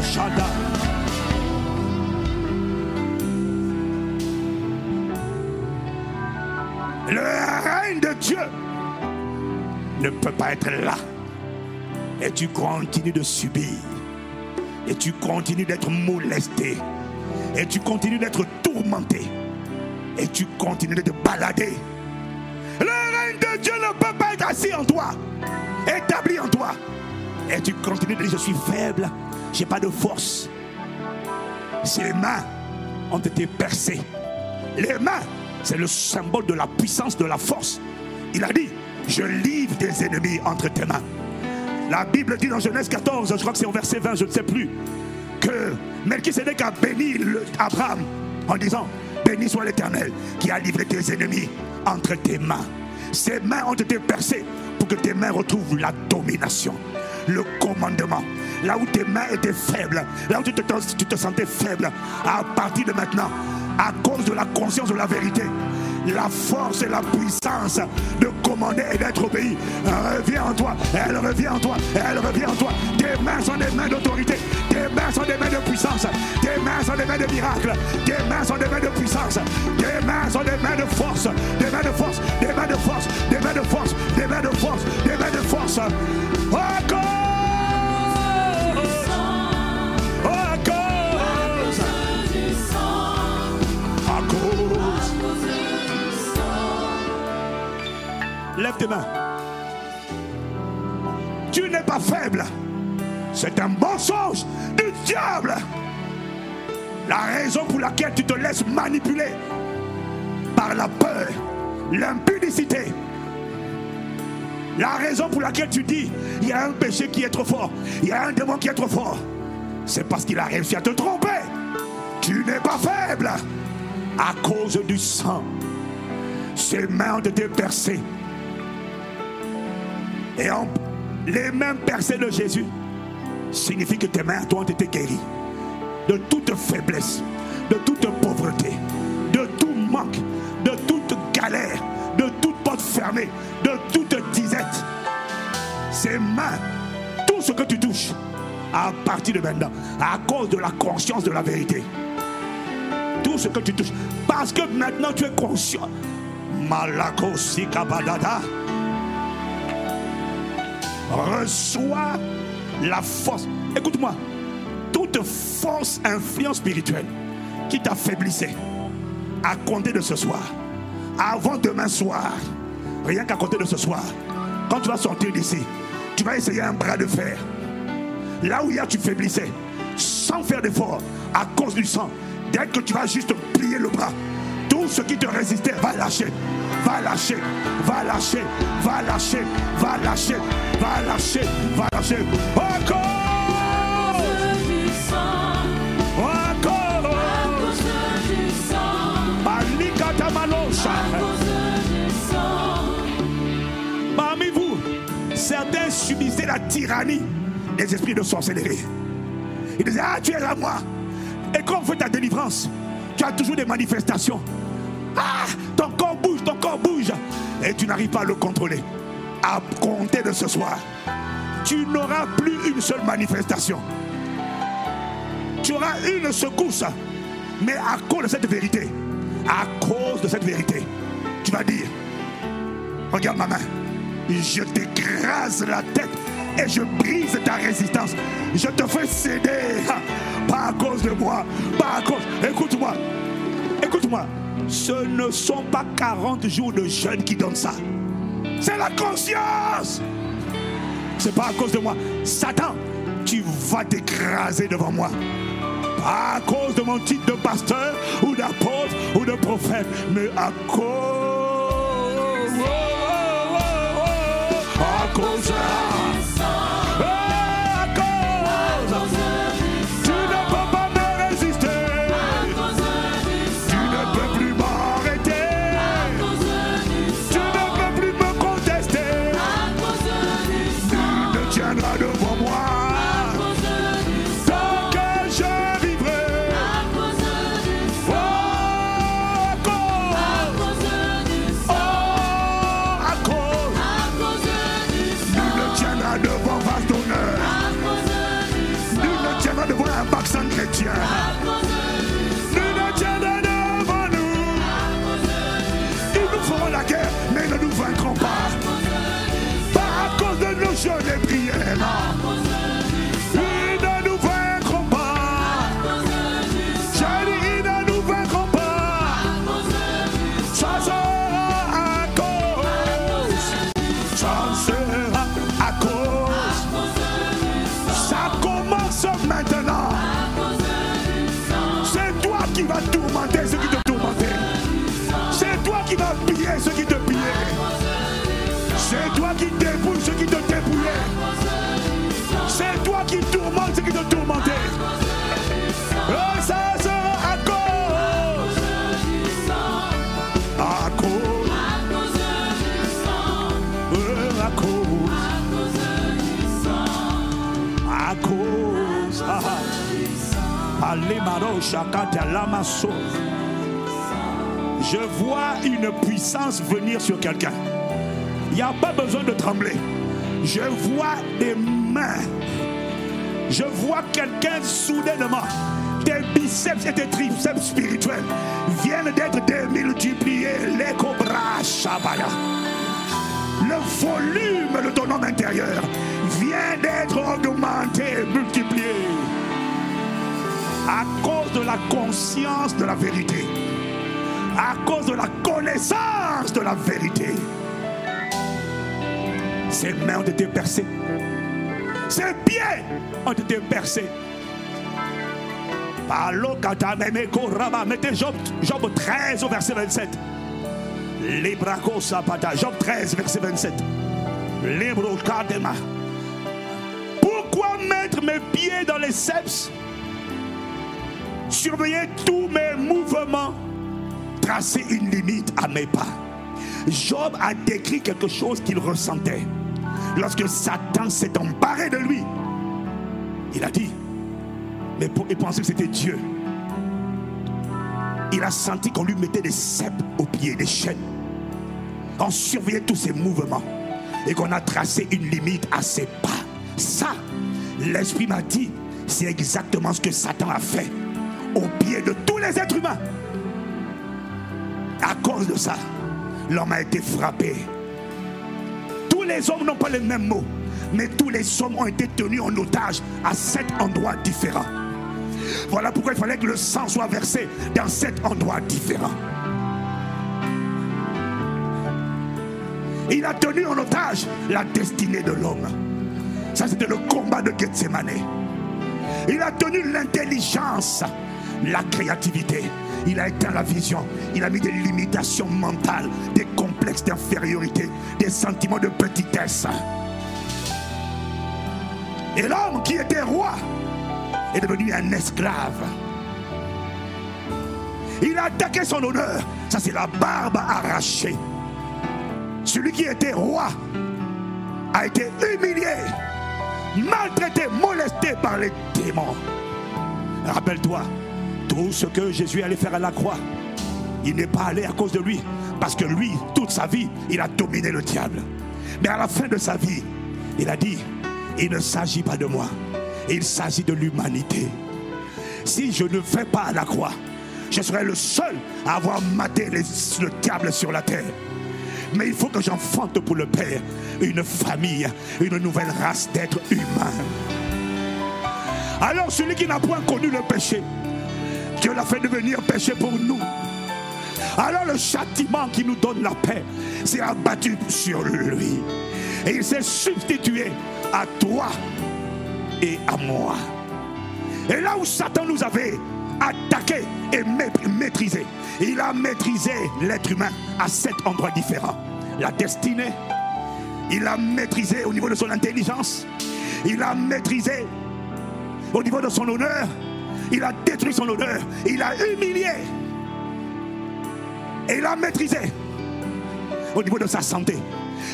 Rebabashalebosa. Arabashada. Dieu ne peut pas être là. Et tu continues de subir. Et tu continues d'être molesté. Et tu continues d'être tourmenté. Et tu continues de te balader. Le règne de Dieu ne peut pas être assis en toi. Établi en toi. Et tu continues de dire, je suis faible. J'ai pas de force. Ses mains ont été percées. Les mains, c'est le symbole de la puissance, de la force. Il a dit, je livre des ennemis entre tes mains. La Bible dit dans Genèse 14, je crois que c'est au verset 20, je ne sais plus, que Melchisedec a béni Abraham en disant, béni soit l'Éternel qui a livré tes ennemis entre tes mains. Ses mains ont été percées pour que tes mains retrouvent la domination, le commandement. Là où tes mains étaient faibles, là où tu te, sentais faible, à partir de maintenant, à cause de la conscience de la vérité, la force et la puissance de commander et d'être obéi revient en toi, elle revient en toi, elle revient en toi. Tes mains sont des mains d'autorité, tes mains sont des mains de puissance, tes mains sont des mains de miracle, tes mains sont des mains de puissance, tes mains sont des mains de force, des mains de force, des mains de force, des mains de force, des mains de force, des mains de force. Encore! Lève tes mains. Tu n'es pas faible. C'est un mensonge du diable. La raison pour laquelle tu te laisses manipuler par la peur, l'impudicité. La raison pour laquelle tu dis, il y a un péché qui est trop fort, il y a un démon qui est trop fort, c'est parce qu'il a réussi à te tromper. Tu n'es pas faible à cause du sang. Ses mains ont été percées. Et les mains percées de Jésus signifie que tes mains toi, ont été guéries de toute faiblesse, de toute pauvreté, de tout manque, de toute galère, de toute porte fermée, de toute disette. Ces mains, tout ce que tu touches, à partir de maintenant, à cause de la conscience de la vérité, tout ce que tu touches, parce que maintenant tu es conscient. Malako Sikabadada. Reçois la force. Écoute-moi. Toute force, influence spirituelle qui t'affaiblissait à compter de ce soir, avant demain soir, rien qu'à compter de ce soir, quand tu vas sortir d'ici, tu vas essayer un bras de fer. Là où hier tu faiblissais, sans faire d'effort, à cause du sang, dès que tu vas juste plier le bras, ce qui te résistait va lâcher, va lâcher, va lâcher, va lâcher, va lâcher, va lâcher, va lâcher. Encore! Parmi vous, certains subissaient la tyrannie des esprits de sorcellerie. Ils disaient, ah, tu es là, moi. Et quand on fait ta délivrance, tu as toujours des manifestations. Ah, ton corps bouge, ton corps bouge. Et tu n'arrives pas à le contrôler. À compter de ce soir, tu n'auras plus une seule manifestation. Tu auras une secousse. Mais à cause de cette vérité, à cause de cette vérité, tu vas dire, regarde ma main, je t'écrase la tête et je brise ta résistance. Je te fais céder, pas à cause de moi, pas à cause. Écoute-moi, écoute-moi, ce ne sont pas 40 jours de jeûne qui donnent ça. C'est la conscience. C'est pas à cause de moi. Satan, tu vas t'écraser devant moi. Pas à cause de mon titre de pasteur ou d'apôtre ou de prophète, mais à cause. À cause. Ne tiendra Je vois une puissance venir sur quelqu'un. Il n'y a pas besoin de trembler. Je vois des mains. Je vois quelqu'un soudainement. Tes biceps et tes triceps spirituels viennent d'être démultipliés. Les cobras. Le volume de ton homme intérieur vient d'être augmenté, multiplié. À cause de la conscience de la vérité. À cause de la connaissance de la vérité. Ses mains ont été percées. Ses pieds ont été percés. Mettez Job, Job 13 au verset 27. Librako sapata. Job 13, verset 27. Libro. Pourquoi mettre mes pieds dans les seps Surveiller tous mes mouvements. Tracer une limite à mes pas. Job a décrit quelque chose qu'il ressentait. Lorsque Satan s'est emparé de lui, il a dit, mais pour- il pensait que c'était Dieu. Il a senti qu'on lui mettait des cèpes aux pieds, des chaînes. On surveillait tous ses mouvements et qu'on a tracé une limite à ses pas. Ça, l'Esprit m'a dit, c'est exactement ce que Satan a fait aux pieds de tous les êtres humains. À cause de ça, l'homme a été frappé. Tous les hommes n'ont pas les mêmes mots, mais tous les hommes ont été tenus en otage à sept endroits différents. Voilà pourquoi il fallait que le sang soit versé dans sept endroits différents. Il a tenu en otage la destinée de l'homme. Ça, c'était le combat de Gethsemane. Il a tenu l'intelligence, la créativité. Il a éteint la vision. Il a mis des limitations mentales, des complexes d'infériorité, des sentiments de petitesse. Et l'homme qui était roi est devenu un esclave. Il a attaqué son honneur. Ça, c'est la barbe arrachée. Celui qui était roi a été humilié, maltraité, molesté par les démons. Rappelle-toi, tout ce que Jésus allait faire à la croix, il n'est pas allé à cause de lui, parce que lui, toute sa vie, il a dominé le diable. Mais à la fin de sa vie, il a dit, il ne s'agit pas de moi, il s'agit de l'humanité. Si je ne vais pas à la croix, je serai le seul à avoir maté le diable sur la terre. Mais il faut que j'enfante pour le Père une famille, une nouvelle race d'êtres humains. Alors celui qui n'a point connu le péché, Dieu l'a fait devenir péché pour nous. Alors le châtiment qui nous donne la paix s'est abattu sur lui. Et il s'est substitué à toi et à moi. Et là où Satan nous avait attaqué et maîtrisé, il a maîtrisé l'être humain à sept endroits différents. La destinée, il a maîtrisé au niveau de son intelligence, il a maîtrisé au niveau de son honneur, il a détruit son honneur, il a humilié et il a maîtrisé au niveau de sa santé.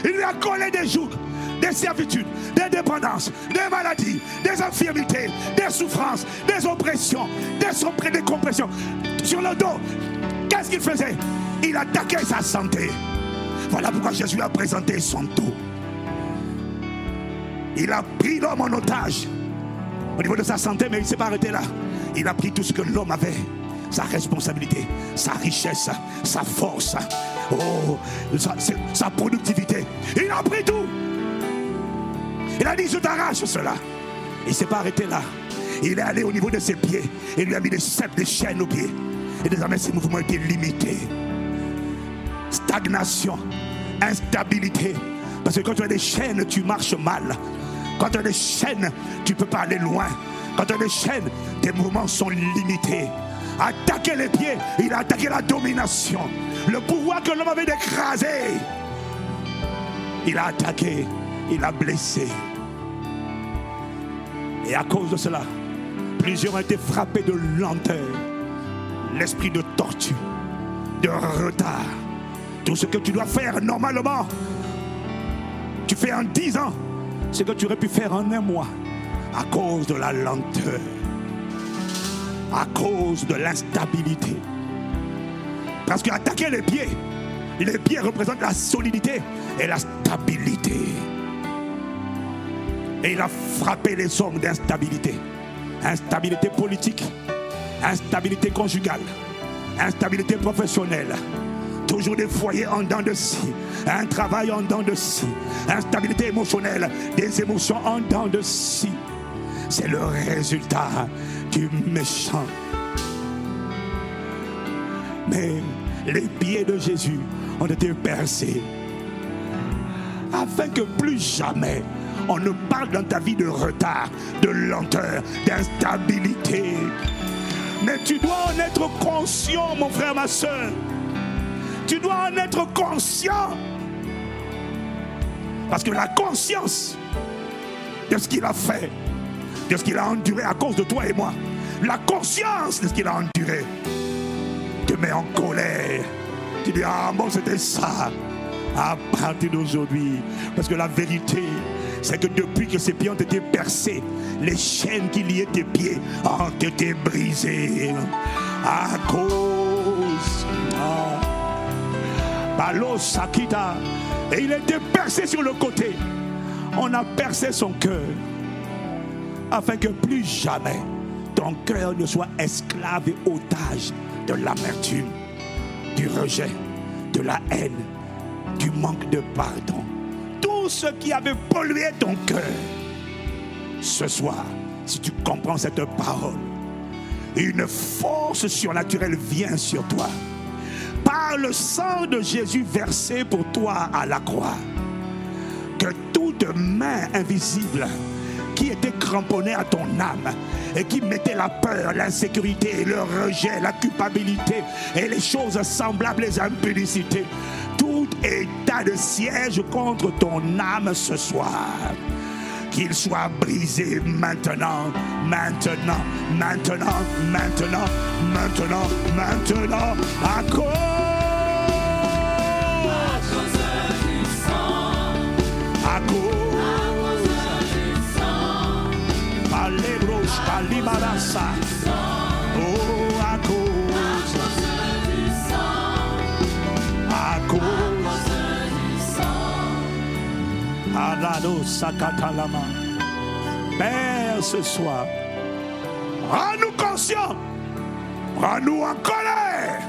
Il lui a collé des jougs, des servitudes, des dépendances, des maladies, des infirmités, des souffrances, des oppressions, des, compressions sur le dos. Qu'est-ce qu'il faisait? Il attaquait sa santé. Voilà pourquoi Jésus a présenté son dos. Il a pris l'homme en otage au niveau de sa santé, mais il ne s'est pas arrêté là. Il a pris tout ce que l'homme avait, sa responsabilité, sa richesse, sa force, oh, sa, productivité. Il a pris tout. Il a dit, je t'arrache cela. Il ne s'est pas arrêté là. Il est allé au niveau de ses pieds et lui a mis des cèpes, des chaînes aux pieds. Et désormais, ses mouvements étaient limités. Stagnation, instabilité. Parce que quand tu as des chaînes, tu marches mal. Quand tu as des chaînes, tu ne peux pas aller loin. Quand tu as des chaînes, tes mouvements sont limités. Attaquer les pieds, il a attaqué la domination. Le pouvoir que l'homme avait d'écraser. Il a attaqué, il a blessé. Et à cause de cela, plusieurs ont été frappés de lenteur, l'esprit de tortue, de retard. Tout ce que tu dois faire normalement, tu fais en dix ans ce que tu aurais pu faire en un mois à cause de la lenteur. à cause de l'instabilité. Parce qu'attaquer les pieds, les pieds représentent la solidité et la stabilité. Et il a frappé les hommes d'instabilité. Instabilité politique, instabilité conjugale, instabilité professionnelle. Des foyers en dents de scie, un travail en dents de scie, instabilité émotionnelle, des émotions en dents de scie. C'est le résultat du méchant. Mais les pieds de Jésus ont été percés afin que plus jamais on ne parle dans ta vie de retard, de lenteur, d'instabilité. Mais tu dois en être conscient, mon frère, ma soeur. Tu dois en être conscient. Parce que la conscience de ce qu'il a fait, de ce qu'il a enduré à cause de toi et moi, la conscience de ce qu'il a enduré, te met en colère. Tu dis, ah bon, c'était ça. À partir d'aujourd'hui, parce que la vérité, c'est que depuis que ces pieds ont été percés, les chaînes qui liaient tes pieds ont été brisées. À cause. Ah. Balo Sakita. Et il été percé sur le côté. On a percé son cœur. Afin que plus jamais ton cœur ne soit esclave et otage de l'amertume, du rejet, de la haine, du manque de pardon. Tout ce qui avait pollué ton cœur. Ce soir, si tu comprends cette parole, une force surnaturelle vient sur toi. Par le sang de Jésus versé pour toi à la croix. Que toute main invisible qui était cramponnée à ton âme et qui mettait la peur, l'insécurité, le rejet, la culpabilité et les choses semblables, les impudicités, tout état de siège contre ton âme ce soir qu'il soit brisé maintenant, maintenant, maintenant, maintenant, maintenant, maintenant, à cause, Oh, à cause, à cause, sang. Alado Sakatalama. Père, ce soir, rends-nous conscients, rends-nous en colère,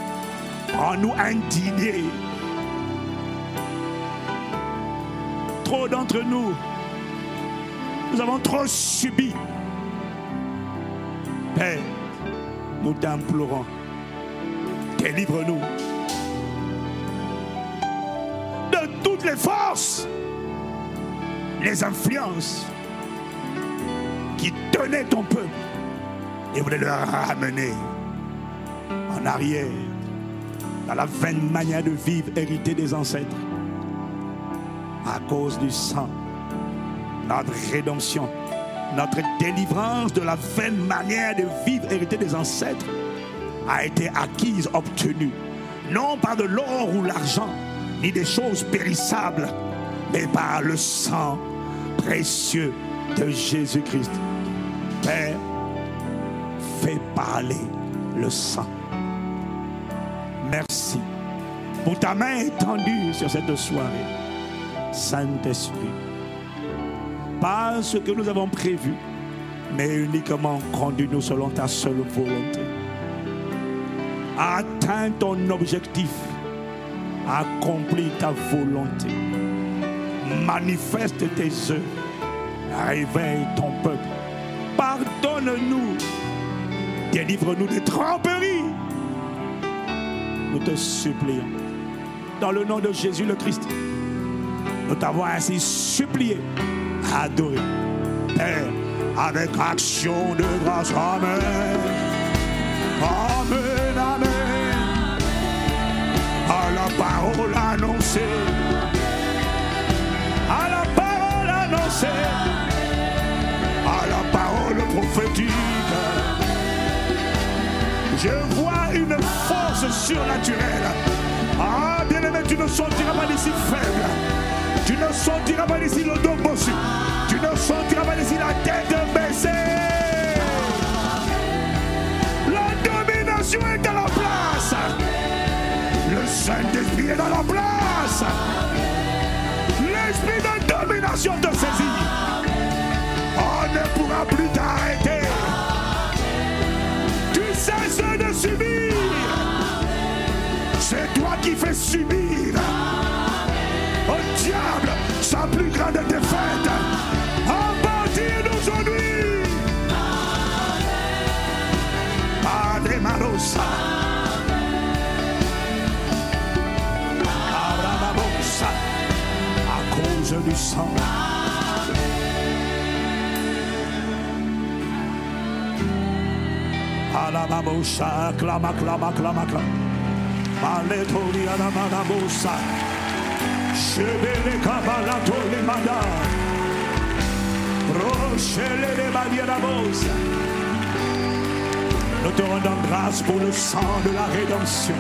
rends-nous indignés. Trop d'entre nous, nous avons trop subi. Père, nous t'implorons, délivre-nous de toutes les forces les influences qui tenaient ton peuple et voulaient le ramener en arrière dans la vaine manière de vivre héritée des ancêtres. À cause du sang, notre rédemption, notre délivrance de la vaine manière de vivre héritée des ancêtres a été acquise, obtenue, non par de l'or ou l'argent, ni des choses périssables, mais par le sang précieux de Jésus-Christ. Père, fais parler le sang. Merci pour ta main étendue sur cette soirée. Saint-Esprit, pas ce que nous avons prévu, mais uniquement conduis-nous selon ta seule volonté. Atteins ton objectif, accomplis ta volonté. Manifeste tes œuvres, réveille ton peuple, pardonne-nous, délivre-nous des tromperies. Nous te supplions, dans le nom de Jésus le Christ, nous t'avons ainsi supplié, adoré, Père, avec action de grâce. Amen. Amen, amen. À la parole annoncée à la parole annoncée, à la parole prophétique. Je vois une force surnaturelle. Ah, bien-aimé, tu ne sortiras pas d'ici faible. Tu ne sentiras pas ici le dos bossu. Tu ne sentiras pas ici la tête baissée. La domination est à la place. Le Saint-Esprit est dans la place. L'esprit de domination te saisit. On ne pourra plus t'arrêter. Tu cesses de subir. C'est toi qui fais subir. Grande défaite. À partir d'aujourd'hui. Padre Marosa. Arababosa. À cause du sang. Alababosa. Clama, clama, clama, clama. Maletoria la Chevele kabalato le manda. Rochele de badianabosa. Nous te rendons grâce pour le sang de la rédemption.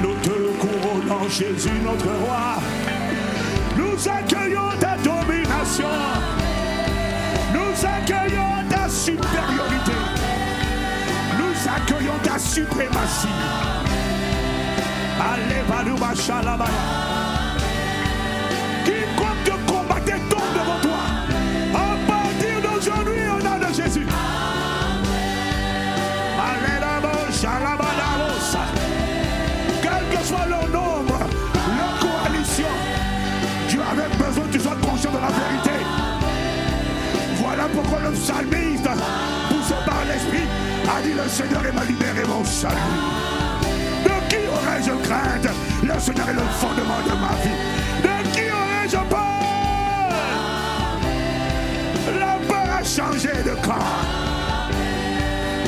Nous te couronnons, Jésus, notre roi. Nous accueillons ta domination. Nous accueillons ta supériorité. Nous accueillons ta suprématie. Allez, Balouba Shalabaya. Quel que soit leur nombre, leur coalition, tu avais besoin que tu sois conscient de la vérité. Voilà pourquoi le psalmiste, poussé par l'Esprit, a dit le Seigneur est ma libéré mon salut. De qui aurais-je crainte? Le Seigneur est le fondement de ma vie. Changé de camp.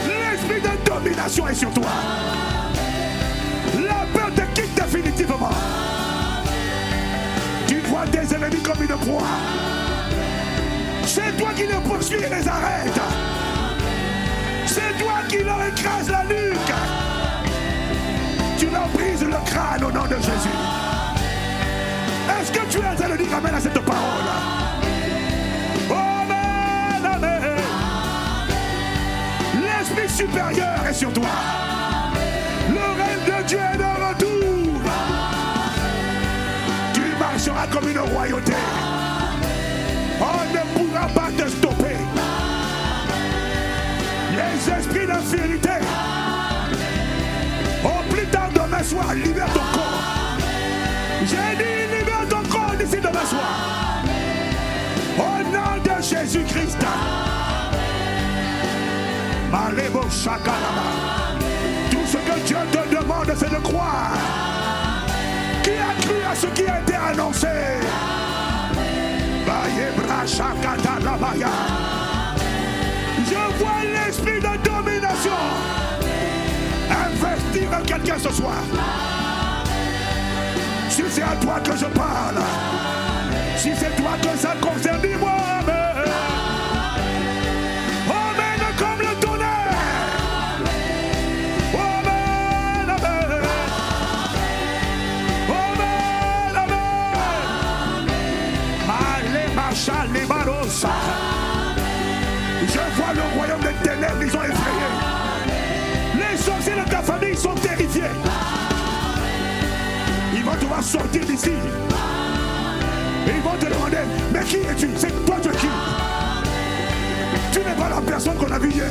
L'esprit de domination est sur toi. La peur te quitte définitivement. Tu vois tes ennemis comme une proie. C'est toi qui les poursuis et les arrêtes. C'est toi qui leur écrase la nuque. Tu leur brises le crâne au nom de Jésus. Est-ce que tu es en train de dire Amen à cette sur toi. Le règne de Dieu est de retour. Tu marcheras comme une royauté. On ne pourra pas te stopper. Les esprits d'infidélité. Au plus tard demain soir, libère ton corps. J'ai dit libère ton corps d'ici demain soir. Au nom de Jésus-Christ. Tout ce que Dieu te demande, c'est de croire. Qui a cru à ce qui a été annoncé? Labaya. Je vois l'esprit de domination investir quelqu'un ce soir. Si c'est à toi que je parle, si c'est toi que ça concerne, dis-moi d'ici. Et ils vont te demander, mais qui es-tu? C'est toi tu es qui Tu n'es pas la personne qu'on a vue hier.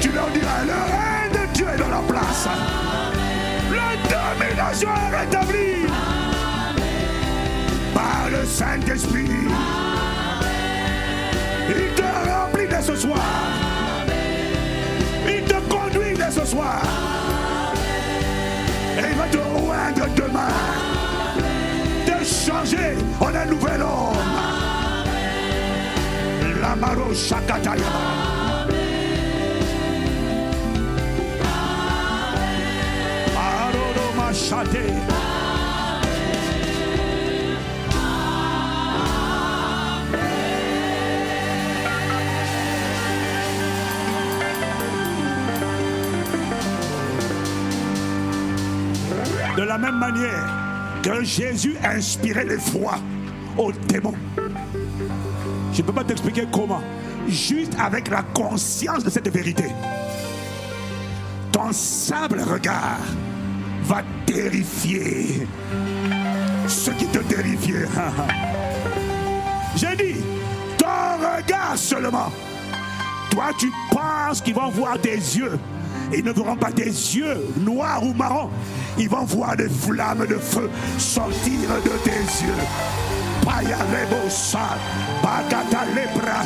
Tu leur diras, le règne de Dieu est dans la place. La domination est rétablie par le Saint-Esprit. Il te remplit dès ce soir. Il te conduit dès ce soir. Demain. Te changer en un nouvel homme. La maro shakataya. De la même manière que Jésus a inspiré l'effroi aux démons. Je ne peux pas t'expliquer comment. Juste avec la conscience de cette vérité. Ton simple regard va terrifier ceux qui te terrifiaient. J'ai dit, ton regard seulement. Toi, tu penses qu'ils vont voir des yeux. Ils ne verront pas des yeux noirs ou marrons. Ils vont voir des flammes de feu sortir de tes yeux. Paya lebo sa, bagata lebra.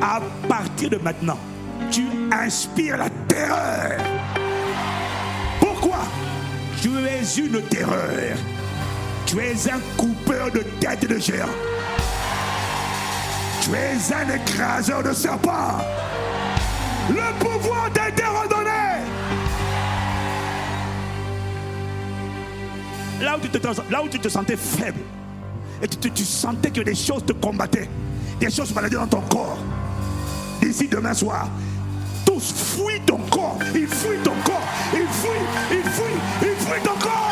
À partir de maintenant, tu inspires la terreur. Pourquoi? Tu es une terreur. Tu es un coupeur de tête de géant. Tu es un écraseur de serpents. Le pouvoir t'a été redonné. Là où tu te, là où tu te sentais faible, et tu, sentais que des choses te combattaient, des choses maladies dans ton corps. D'ici demain soir, tous fuient ton corps. Ils fuient ton corps. Ils fuient, ils fuient, ils fuient ton corps.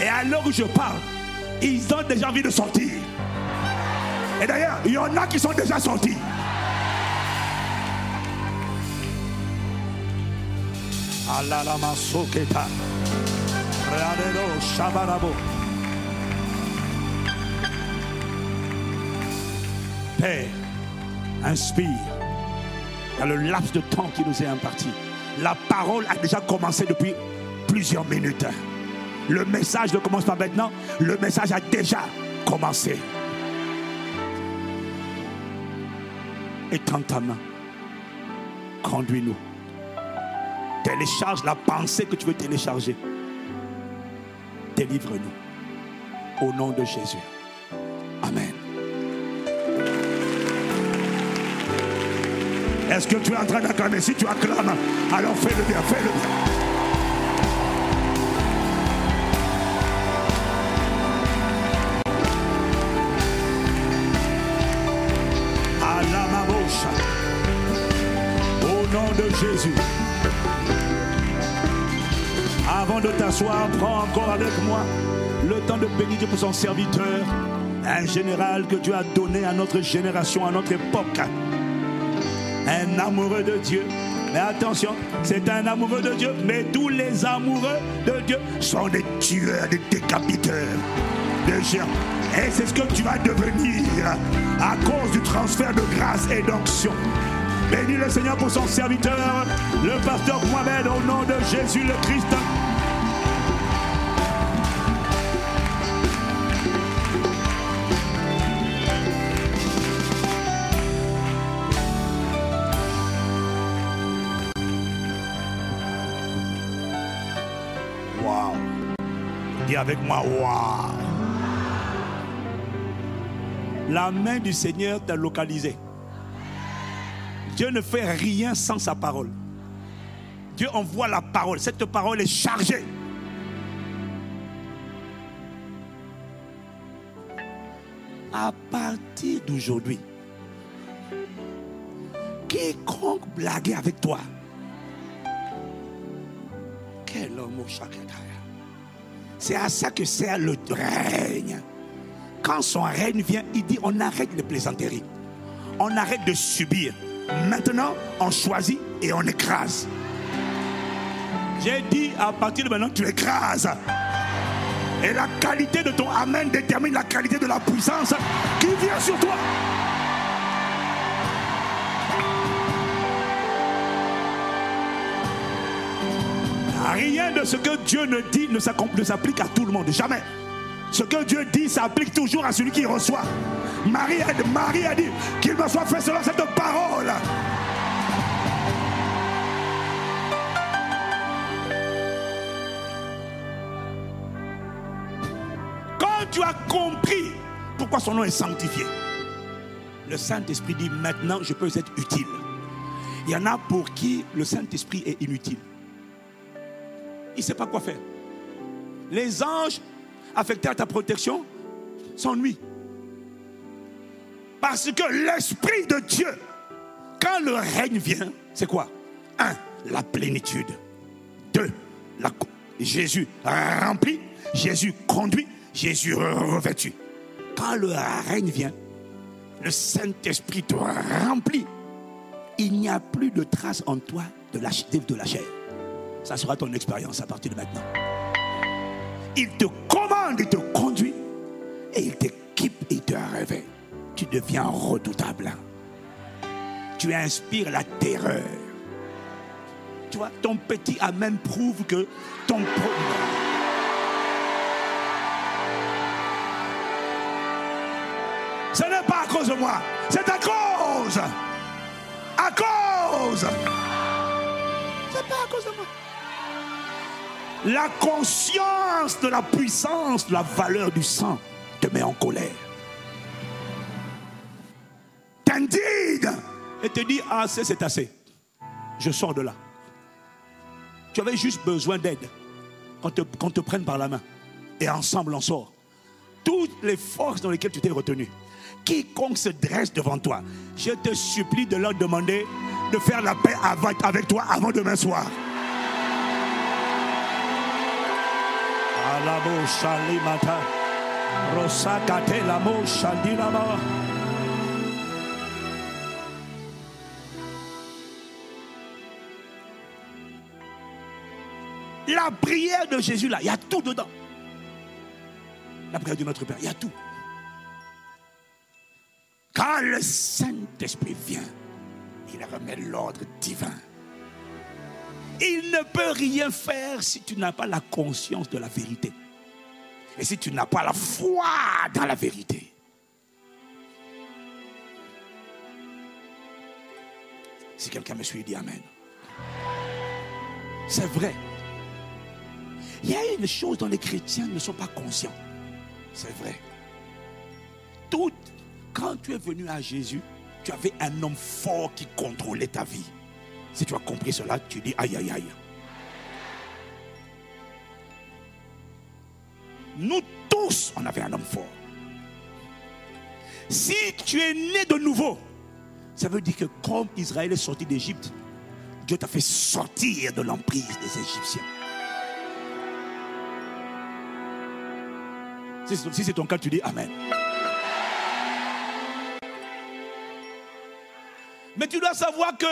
Et où je parle, ils ont déjà envie de sortir. Et d'ailleurs, il y en a qui sont déjà sortis. Père, inspire dans le laps de temps qui nous est imparti. La parole a déjà commencé depuis plusieurs minutes. Le message ne commence pas maintenant, le message a déjà commencé. Étends ta main, conduis-nous. Télécharge la pensée que tu veux télécharger. Délivre-nous. Au nom de Jésus. Amen. Est-ce que tu es en train d'acclamer Si tu acclames, alors fais-le bien, fais-le bien. Jésus. Avant de t'asseoir, prends encore avec moi le temps de bénir pour son serviteur, un général que Dieu a donné à notre génération, à notre époque. Un amoureux de Dieu. Mais attention, c'est un amoureux de Dieu, mais tous les amoureux de Dieu sont des tueurs, des décapiteurs, des géants. Et c'est ce que tu vas devenir à cause du transfert de grâce et d'onction. Bénis le Seigneur pour son serviteur, le pasteur Mohamed, au nom de Jésus le Christ. Waouh. Dis avec moi, waouh. La main du Seigneur t'a localisé. Dieu ne fait rien sans sa parole. Dieu envoie la parole. Cette parole est chargée. À partir d'aujourd'hui, quiconque blaguait avec toi, quel homme au. C'est à ça que sert le règne. Quand son règne vient, il dit on arrête les plaisanteries. On arrête de subir. Maintenant, on choisit et on écrase. J'ai dit à partir de maintenant, tu écrases. Et la qualité de ton Amen détermine la qualité de la puissance qui vient sur toi. Rien de ce que Dieu ne dit ne s'applique à tout le monde. Jamais. Ce que Dieu dit s'applique toujours à celui qui reçoit. Marie a, Marie a dit qu'il me soit fait selon cette parole. Quand tu as compris pourquoi son nom est sanctifié, le Saint-Esprit dit maintenant je peux être utile. Il y en a pour qui le Saint-Esprit est inutile. Il ne sait pas quoi faire. Les anges affectés à ta protection s'ennuient. Parce que l'Esprit de Dieu, quand le règne vient, c'est quoi? Un, la plénitude. Deux, Jésus rempli, Jésus conduit, Jésus revêtu. quand le règne vient, le Saint-Esprit te remplit. Il n'y a plus de trace en toi de la, de la chair. Ça sera ton expérience à partir de maintenant. Il te commande, il te conduit et il t'équipe et il te réveille. Tu deviens redoutable. Tu inspires la terreur. Tu vois, ton petit amen prouve que ton pro- Ce n'est pas à cause de moi, c'est à cause. À cause. C'est pas à cause de moi. La conscience de la puissance, de la valeur du sang te met en colère. T'indigne et te dit assez, c'est assez. Je sors de là. Tu avais juste besoin d'aide. Qu'on te, te prenne par la main. Et ensemble on sort. Toutes les forces dans lesquelles tu t'es retenu. Quiconque se dresse devant toi, je te supplie de leur demander de faire la paix avec toi avant demain soir. La prière de Jésus là, il y a tout dedans. La prière de notre Père, il y a tout. Quand le Saint-Esprit vient, il remet l'ordre divin. Il ne peut rien faire si tu n'as pas la conscience de la vérité. Et si tu n'as pas la foi dans la vérité. Si quelqu'un me suit, dit Amen. C'est vrai. Il y a une chose dont les chrétiens ne sont pas conscients. C'est vrai. Tout, quand tu es venu à Jésus, tu avais un homme fort qui contrôlait ta vie. Si tu as compris cela, tu dis aïe aïe aïe. Nous tous, on avait un homme fort. Si tu es né de nouveau, ça veut dire que comme Israël est sorti d'Égypte, Dieu t'a fait sortir de l'emprise des Égyptiens. Si c'est- ton cas, tu dis Amen. Mais tu dois savoir que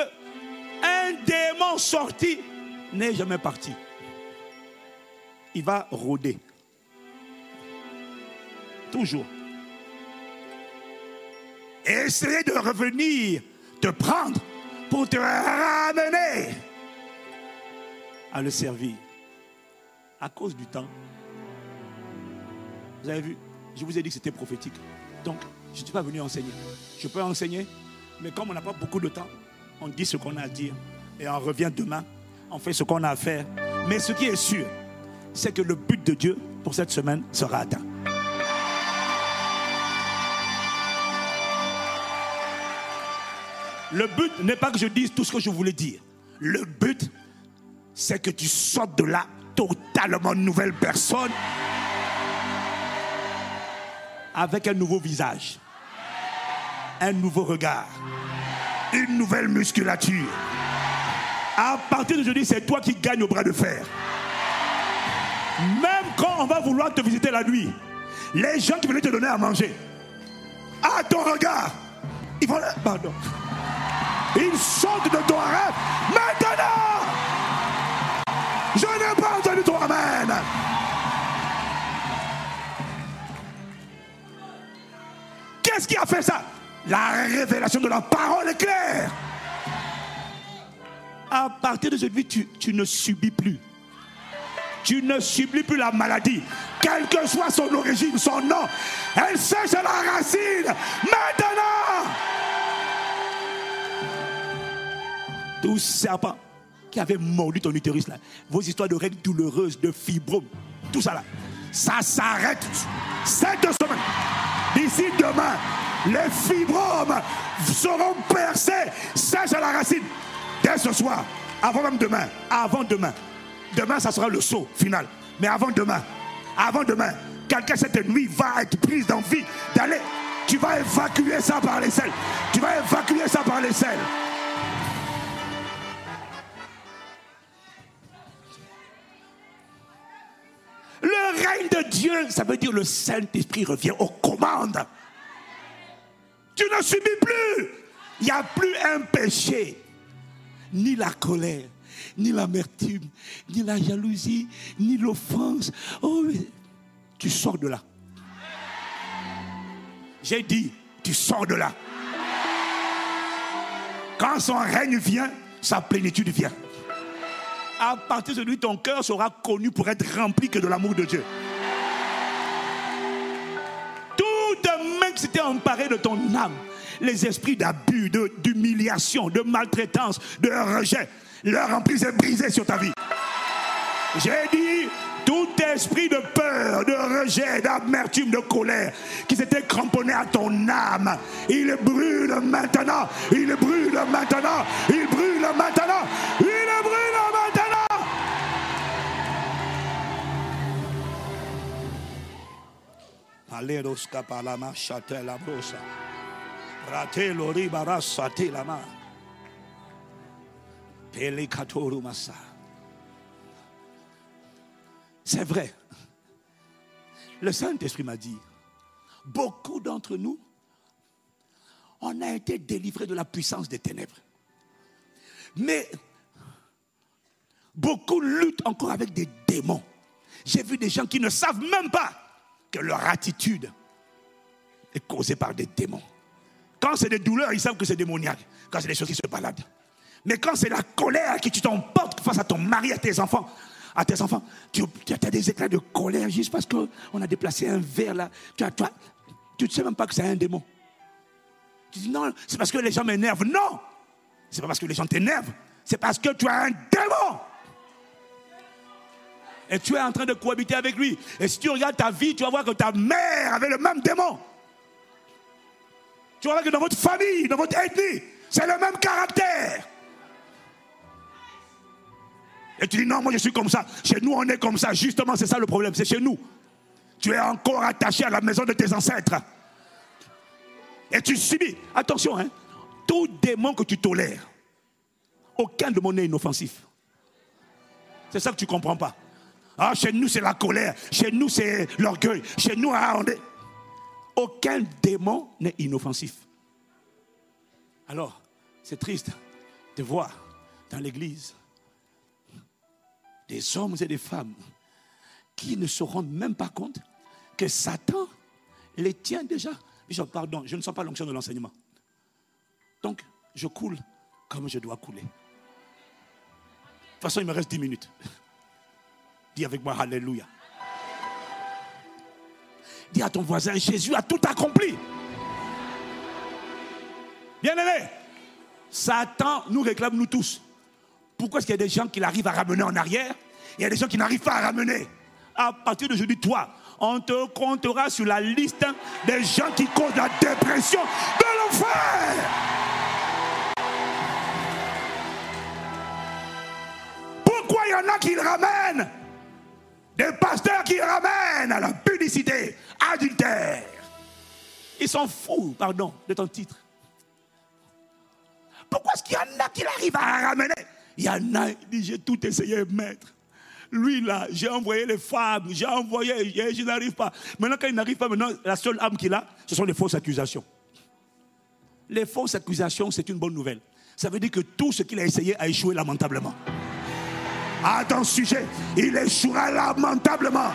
un démon sorti n'est jamais parti. Il va rôder. Toujours. Et essayer de revenir te prendre pour te ramener à le servir. À cause du temps. Vous avez vu, je vous ai dit que c'était prophétique. Donc, je ne suis pas venu enseigner. Je peux enseigner, mais comme on n'a pas beaucoup de temps, on dit ce qu'on a à dire et on revient demain, on fait ce qu'on a à faire. Mais ce qui est sûr, c'est que le but de Dieu pour cette semaine sera atteint. Le but n'est pas que je dise tout ce que je voulais dire. Le but, c'est que tu sortes de là totalement nouvelle personne avec un nouveau visage, un nouveau regard, une nouvelle musculature. À partir d'aujourd'hui, c'est toi qui gagnes au bras de fer. Même quand on va vouloir te visiter la nuit, les gens qui venaient te donner à manger, à ton regard, ils vont. Pardon. Ils sortent de ton rêve. Maintenant, je n'ai pas entendu ton amen. Qu'est-ce qui a fait ça? La révélation de la parole est claire. À partir de aujourd'hui, tu, tu ne subis plus. Tu ne subis plus la maladie. Quelle que soit son origine, son nom, elle sèche la racine. Maintenant Tout serpent qui avait mordu ton utérus là, vos histoires de règles douloureuses, de fibromes, tout ça là, ça s'arrête cette semaine. D'ici demain, les fibromes seront percés, sèches à la racine. Dès ce soir, avant même demain, avant demain. Demain, ça sera le saut final. Mais avant demain, avant demain, quelqu'un cette nuit va être prise d'envie d'aller. Tu vas évacuer ça par les selles. Tu vas évacuer ça par les selles. De Dieu, ça veut dire le Saint-Esprit revient aux commandes. Tu ne subis plus. Il n'y a plus un péché, ni la colère, ni l'amertume, ni la jalousie, ni l'offense. Oh, tu sors de là. J'ai dit, tu sors de là. Quand son règne vient, sa plénitude vient. À partir de lui, ton cœur sera connu pour être rempli que de l'amour de Dieu. Qui s'était emparée de ton âme, les esprits d'abus, d'humiliation, de, maltraitance, de rejet, leur emprise est brisée sur ta vie. J'ai dit, tout esprit de peur, de rejet, d'amertume, de colère qui s'était cramponné à ton âme, il brûle maintenant, il brûle maintenant, il brûle maintenant, Aleros kapalama shate la brosa. Rate lori barasa te lama. Pelikatoru masa. C'est vrai. Le Saint-Esprit m'a dit, beaucoup d'entre nous, on a été délivrés de la puissance des ténèbres. Mais beaucoup luttent encore avec des démons. J'ai vu des gens qui ne savent même pas que leur attitude est causée par des démons. Quand c'est des douleurs, ils savent que c'est démoniaque. Quand c'est des choses qui se baladent. Mais quand c'est la colère qui tu t'emportes face à ton mari, à tes enfants, à tes enfants, tu, as des éclats de colère juste parce qu'on a déplacé un verre là. Tu ne sais même pas que c'est un démon. Tu dis non, c'est parce que les gens m'énervent. Non, c'est pas parce que les gens t'énervent. C'est parce que tu as un démon. Et tu es en train de cohabiter avec lui. Et si tu regardes ta vie, tu vas voir que ta mère avait le même démon. Tu vas voir que dans votre famille, dans votre ethnie, c'est le même caractère. Et tu dis non, moi je suis comme ça. Chez nous, on est comme ça. Justement, c'est ça le problème. C'est chez nous. Tu es encore attaché à la maison de tes ancêtres. Et tu subis. Attention, hein. Tout démon que tu tolères, aucun démon n'est inoffensif. C'est ça que tu ne comprends pas. Ah, chez nous, c'est la colère. Chez nous, c'est l'orgueil. Chez nous, ah, aucun démon n'est inoffensif. Alors, c'est triste de voir dans l'église des hommes et des femmes qui ne se rendent même pas compte que Satan les tient déjà. Pardon, je ne sens pas l'onction de l'enseignement. Donc, je coule comme je dois couler. De toute façon, il me reste 10 minutes. Dis avec moi, Alléluia. Dis à ton voisin, Jésus a tout accompli. Bien-aimé, Satan nous réclame, nous tous. Pourquoi est-ce qu'il y a des gens qui arrivent à ramener en arrière? Il y a des gens qui n'arrivent pas à ramener. À partir d'aujourd'hui, toi, on te comptera sur la liste des gens qui causent la dépression de l'enfer. Pourquoi il y en a qui le ramènent? Des pasteurs qui ramènent à la publicité, adultère. Ils sont fous, pardon, de ton titre. Pourquoi est-ce qu'il y en a qui arrivent à ramener? Il y en a, il dit, j'ai tout essayé, maître. Lui, là, j'ai envoyé les femmes, j'ai envoyé, je, je n'arrive pas. Maintenant, quand il n'arrive pas, maintenant, la seule âme qu'il a, ce sont les fausses accusations. Les fausses accusations, c'est une bonne nouvelle. Ça veut dire que tout ce qu'il a essayé a échoué lamentablement. À ton sujet, il échouera lamentablement.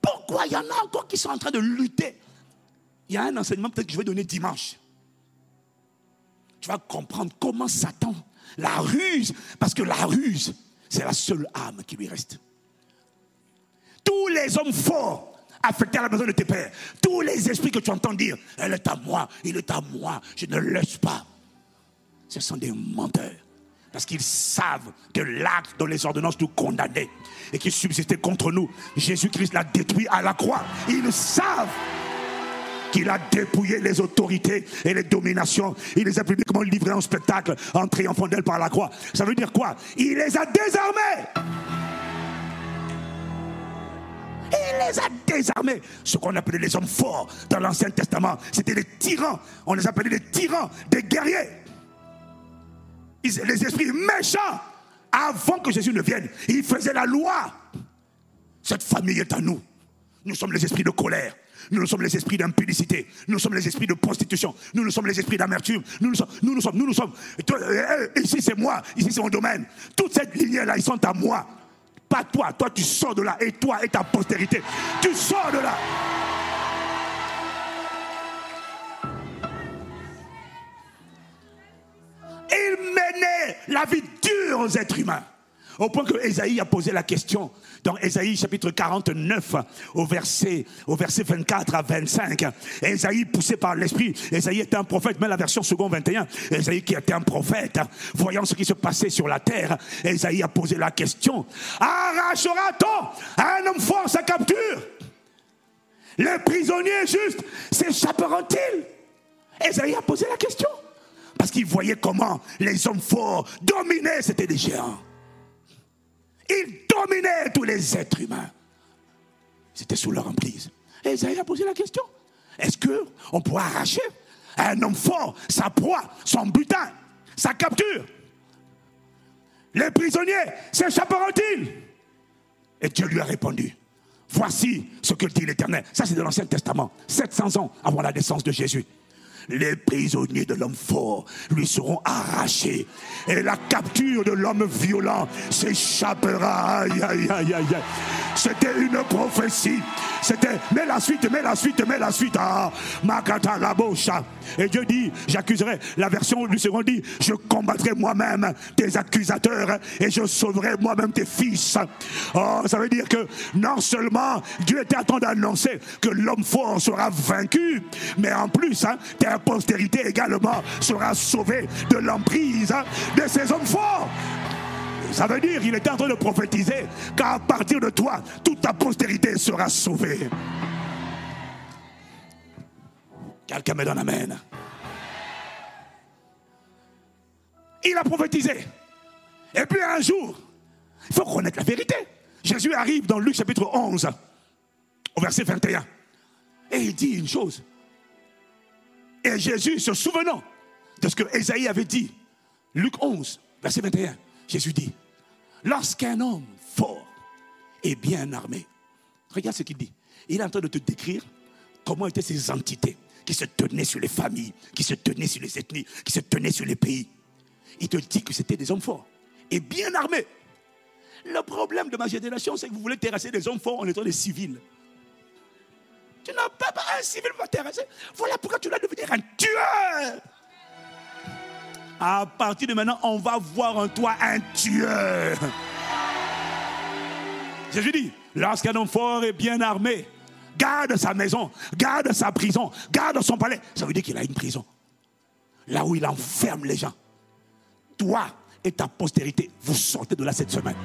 Pourquoi il y en a encore qui sont en train de lutter? Il y a un enseignement peut-être que je vais donner dimanche. Tu vas comprendre comment Satan, la ruse, parce que la ruse, c'est la seule âme qui lui reste. Tous les hommes forts affectés à la maison de tes pères, tous les esprits que tu entends dire, elle est à moi, il est à moi, je ne laisse pas. Ce sont des menteurs. Parce qu'ils savent que l'acte dont les ordonnances nous condamnaient et qui subsistait contre nous, Jésus-Christ l'a détruit à la croix. Ils savent qu'il a dépouillé les autorités et les dominations. Il les a publiquement livrées en spectacle en triomphant d'elles par la croix. Ça veut dire quoi? Il les a désarmés. Il les a désarmés. Ce qu'on appelait les hommes forts dans l'Ancien Testament, c'était les tyrans. On les appelait les tyrans, des guerriers. Les esprits méchants, avant que Jésus ne vienne, ils faisaient la loi. Cette famille est à nous. Nous sommes les esprits de colère. Nous, nous sommes les esprits d'impudicité. Nous sommes les esprits de prostitution. Nous, nous sommes les esprits d'amertume. Nous, nous sommes, nous, nous sommes, nous, nous sommes. Euh, euh, ici, c'est moi. Ici, c'est mon domaine. Toute cette lignée-là, ils sont à moi. Pas toi. Toi, tu sors de là. Et toi et ta postérité. Tu sors de là. Il menait la vie dure aux êtres humains. Au point que Ésaïe a posé la question dans Ésaïe chapitre 49 au verset, au verset 24 à 25. Ésaïe poussé par l'esprit. Ésaïe était un prophète, mais la version second 21. Ésaïe qui était un prophète, voyant ce qui se passait sur la terre. Ésaïe a posé la question. Arrachera-t-on un homme fort sa capture? Les prisonniers justes s'échapperont-ils? Ésaïe a posé la question. Parce qu'il voyait comment les hommes forts dominaient, c'était des géants. Ils dominaient tous les êtres humains. C'était sous leur emprise. Et Isaïe a posé la question. Est-ce qu'on pourra arracher à un homme fort sa proie, son butin, sa capture? Les prisonniers s'échapperont-ils? Et Dieu lui a répondu. Voici ce que dit l'Éternel. Ça, c'est de l'Ancien Testament, 700 ans avant la naissance de Jésus. Les prisonniers de l'homme fort lui seront arrachés. Et la capture de l'homme violent s'échappera. Aïe, aïe, aïe, aïe. C'était une prophétie. C'était, mets la suite, mets la suite, mets la suite. Ah, Makata. Et Dieu dit, j'accuserai. La version du second dit, je combattrai moi-même tes accusateurs et je sauverai moi-même tes fils. Oh, ça veut dire que non seulement Dieu était en train d'annoncer que l'homme fort sera vaincu, mais en plus, hein, postérité également sera sauvée de l'emprise de ces hommes forts. Ça veut dire qu'il était en train de prophétiser qu'à partir de toi, toute ta postérité sera sauvée. Quelqu'un me donne Amen. Il a prophétisé. Et puis un jour, il faut connaître la vérité. Jésus arrive dans Luc chapitre 11, au verset 21. Et il dit une chose. Et Jésus, se souvenant de ce que Ésaïe avait dit, Luc 11, verset 21, Jésus dit, lorsqu'un homme fort et bien armé, regarde ce qu'il dit, il est en train de te décrire comment étaient ces entités qui se tenaient sur les familles, qui se tenaient sur les ethnies, qui se tenaient sur les pays. Il te dit que c'était des hommes forts et bien armés. Le problème de ma génération, c'est que vous voulez terrasser des hommes forts en étant des civils. Tu n'as pas un civil pour terrasser. Voilà pourquoi tu dois devenir un tueur. À partir de maintenant, on va voir en toi un tueur. Jésus dit, lorsqu'un homme fort et bien armé garde sa maison, garde sa prison, garde son palais, ça veut dire qu'il a une prison. Là où il enferme les gens. Toi et ta postérité, vous sortez de là cette semaine.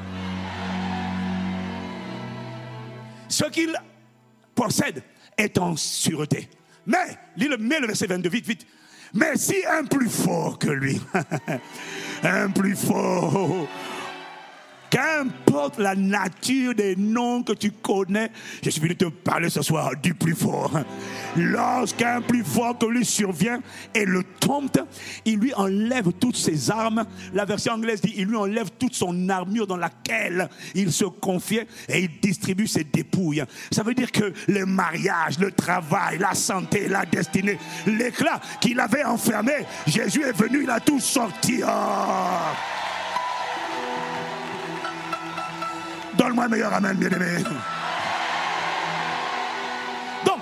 Ce qu'il possède est en sûreté. Mais, lis le, mets le verset 22, vite, vite. Mais si un plus fort que lui, un plus fort, qu'importe la nature des noms que tu connais, je suis venu te parler ce soir du plus fort. Lorsqu'un plus fort que lui survient et le tombe, il lui enlève toutes ses armes. La version anglaise dit, il lui enlève toute son armure dans laquelle il se confiait et il distribue ses dépouilles. Ça veut dire que le mariage, le travail, la santé, la destinée, l'éclat qu'il avait enfermé, Jésus est venu, il a tout sorti. Oh. Donne-moi un meilleur amen, bien-aimé. Donc,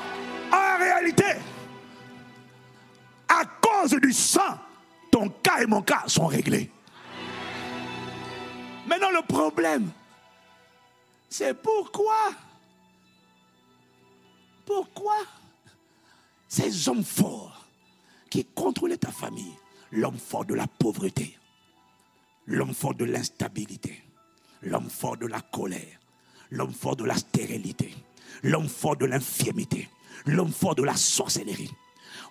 en réalité, à cause du sang, ton cas et mon cas sont réglés. Maintenant, le problème, c'est pourquoi, pourquoi ces hommes forts qui contrôlaient ta famille, l'homme fort de la pauvreté, l'homme fort de l'instabilité, l'homme fort de la colère, l'homme fort de la stérilité, l'homme fort de l'infirmité, l'homme fort de la sorcellerie.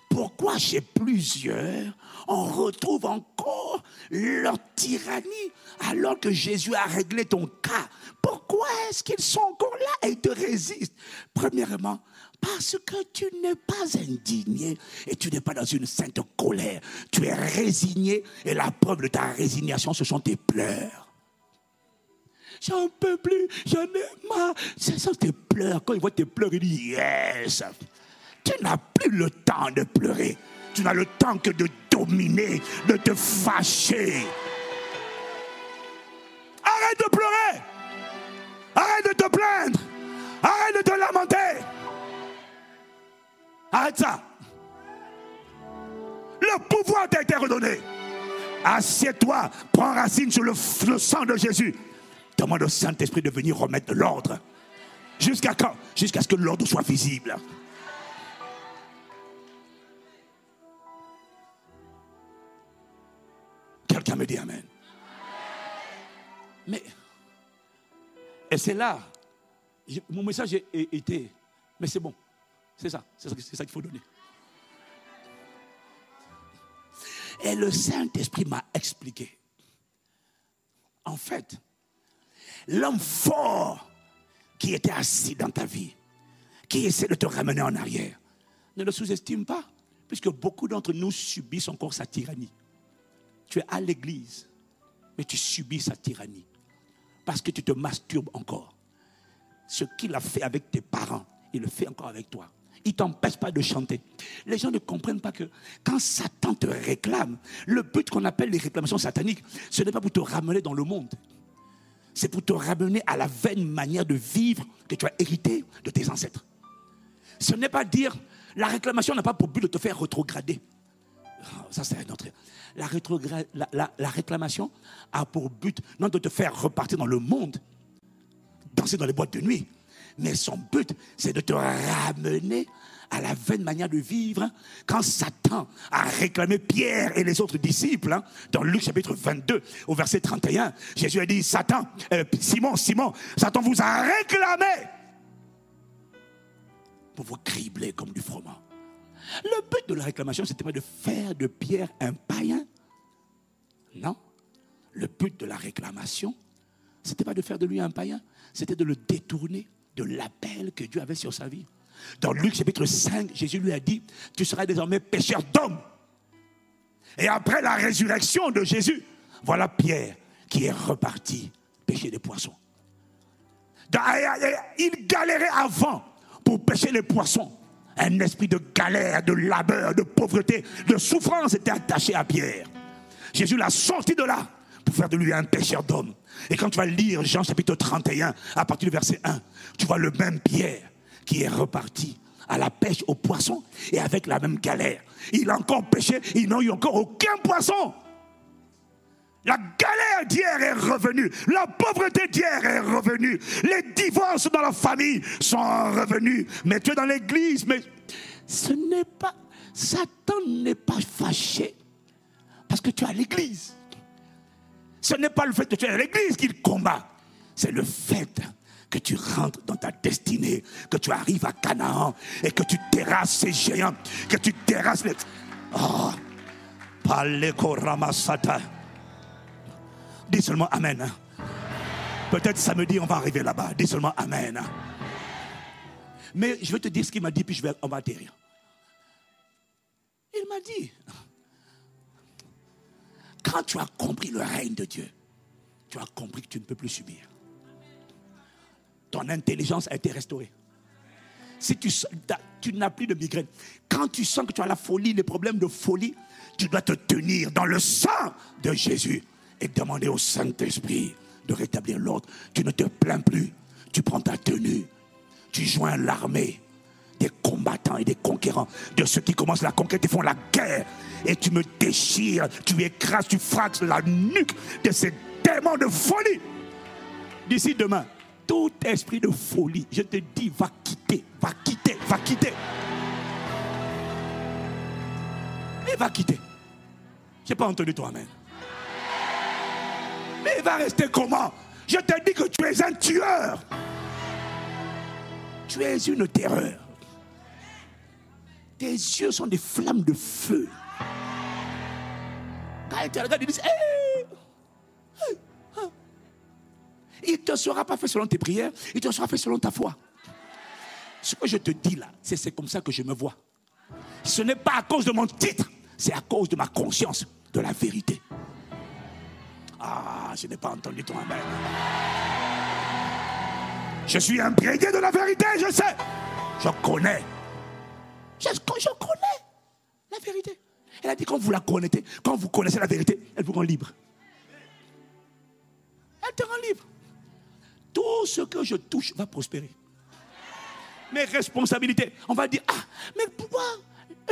Pourquoi chez plusieurs, on retrouve encore leur tyrannie alors que Jésus a réglé ton cas? Pourquoi est-ce qu'ils sont encore là et ils te résistent? Premièrement, parce que tu n'es pas indigné et tu n'es pas dans une sainte colère. Tu es résigné et la preuve de ta résignation, ce sont tes pleurs. J'en peux plus, j'en ai marre. Ce sont tes pleurs. Quand il voit tes pleurs, il dit Yes. Tu n'as plus le temps de pleurer. Tu n'as le temps que de dominer, de te fâcher. Arrête de pleurer. Arrête de te plaindre. Arrête de te lamenter. Arrête ça. Le pouvoir t'a été redonné. Assieds-toi, prends racine sur le sang de Jésus. Demande au Saint-Esprit de venir remettre de l'ordre. Jusqu'à quand? Jusqu'à ce que l'ordre soit visible. Quelqu'un me dit Amen. Mais, et c'est là, mon message été, mais c'est bon, c'est ça, c'est ça qu'il faut donner. Et le Saint-Esprit m'a expliqué. En fait, l'homme fort qui était assis dans ta vie, qui essaie de te ramener en arrière, ne le sous-estime pas, puisque beaucoup d'entre nous subissent encore sa tyrannie. Tu es à l'église, mais tu subis sa tyrannie, parce que tu te masturbes encore. Ce qu'il a fait avec tes parents, il le fait encore avec toi. Il ne t'empêche pas de chanter. Les gens ne comprennent pas que quand Satan te réclame, le but qu'on appelle les réclamations sataniques, ce n'est pas pour te ramener dans le monde. C'est pour te ramener à la vaine manière de vivre que tu as hérité de tes ancêtres. Ce n'est pas dire, la réclamation n'a pas pour but de te faire rétrograder. Ah, Ça, c'est un autre. La réclamation a pour but non de te faire repartir dans le monde, danser dans les boîtes de nuit, mais son but, c'est de te ramener à la vaine manière de vivre. Quand Satan a réclamé Pierre et les autres disciples, hein, dans Luc chapitre 22, au verset 31, Jésus a dit, Satan, euh, Simon, Simon, Satan vous a réclamé pour vous cribler comme du froment. Le but de la réclamation, c'était pas de faire de Pierre un païen. Non. Le but de la réclamation, c'était pas de faire de lui un païen, c'était de le détourner de l'appel que Dieu avait sur sa vie. Dans Luc chapitre 5, Jésus lui a dit, tu seras désormais pécheur d'hommes. Et après la résurrection de Jésus, voilà Pierre qui est reparti pêcher des poissons. Il galérait avant pour pêcher les poissons. Un esprit de galère, de labeur, de pauvreté, de souffrance était attaché à Pierre. Jésus l'a sorti de là pour faire de lui un pêcheur d'hommes. Et quand tu vas lire Jean chapitre 31, à partir du verset 1, tu vois le même Pierre qui est reparti à la pêche aux poissons et avec la même galère. Il a encore pêché, ils n'ont eu encore aucun poisson. La galère d'hier est revenue. La pauvreté d'hier est revenue. Les divorces dans la famille sont revenus. Mais tu es dans l'église, mais ce n'est pas. Satan n'est pas fâché parce que tu es à l'église. Ce n'est pas le fait que tu es à l'église qu'il combat. C'est le fait que tu rentres dans ta destinée, que tu arrives à Canaan et que tu terrasses ces géants, que tu terrasses les. Oh. Dis seulement Amen. hein. Peut-être samedi, on va arriver là-bas. Dis seulement Amen. hein. Mais je vais te dire ce qu'il m'a dit, puis je vais, on va. Il m'a dit, quand tu as compris le règne de Dieu, tu as compris que tu ne peux plus subir. Ton intelligence a été restaurée. Si tu, n'as plus de migraine, quand tu sens que tu as la folie, les problèmes de folie, tu dois te tenir dans le sang de Jésus et demander au Saint-Esprit de rétablir l'ordre. Tu ne te plains plus, tu prends ta tenue, tu joins l'armée des combattants et des conquérants, de ceux qui commencent la conquête et font la guerre. Et tu me déchires, tu écrases, tu fraxes la nuque de ces démons de folie. D'ici demain, tout esprit de folie, je te dis, va quitter, va quitter, va quitter. Il va quitter. Je n'ai pas entendu toi, Amen. Mais il va rester comment? Je te dis que tu es un tueur. Tu es une terreur. Tes yeux sont des flammes de feu. Quand te regarde, il dit Hey! Te sera pas fait selon tes prières, il te sera fait selon ta foi. Ce que je te dis là, c'est comme ça que je me vois. Ce n'est pas à cause de mon titre, c'est à cause de ma conscience de la vérité. Ah, je n'ai pas entendu ton amen. Je suis imprégné de la vérité, je sais. Je connais. Je connais la vérité. Elle a dit quand vous la connaissez, quand vous connaissez la vérité, elle vous rend libre. Elle te rend libre. Tout ce que je touche va prospérer. Mes responsabilités, on va dire, ah, mais pourquoi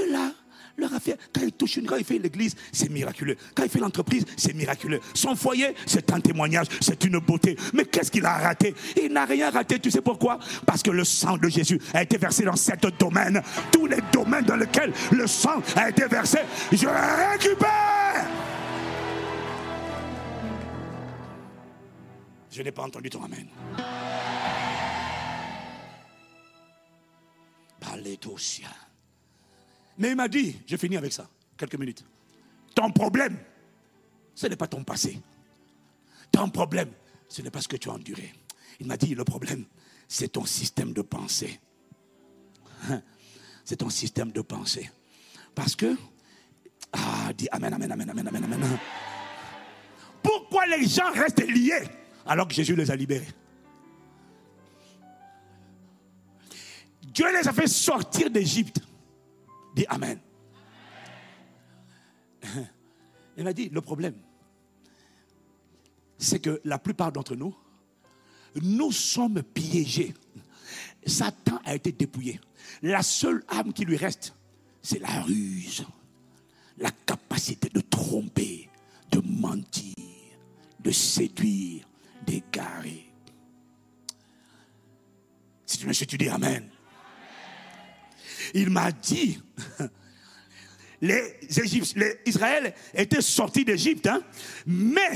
là, leur affaire, quand il touche une, quand il fait l'église, c'est miraculeux. Quand il fait l'entreprise, c'est miraculeux. Son foyer, c'est un témoignage, c'est une beauté. Mais qu'est-ce qu'il a raté? Il n'a rien raté, tu sais pourquoi? Parce que le sang de Jésus a été versé dans sept domaines. Tous les domaines dans lesquels le sang a été versé, je récupère. Je n'ai pas entendu ton amen. Sien. Mais il m'a dit, je finis avec ça, quelques minutes. Ton problème, ce n'est pas ton passé. Ton problème, ce n'est pas ce que tu as enduré. Il m'a dit, le problème, c'est ton système de pensée. C'est ton système de pensée. Parce que, ah, dis Amen, Amen, Amen, Amen, Amen, Amen. Pourquoi les gens restent liés? Alors que Jésus les a libérés Dieu les a fait sortir d'Égypte. Dis Amen. Il m'a dit, le problème, c'est que la plupart d'entre nous, nous sommes piégés. Satan a été dépouillé. La seule âme qui lui reste, c'est la ruse, la capacité de tromper, de mentir, de séduire, d'égarer. Si tu me suis, tu dis Amen. Il m'a dit, les, Israël étaient sortis d'Égypte, hein, mais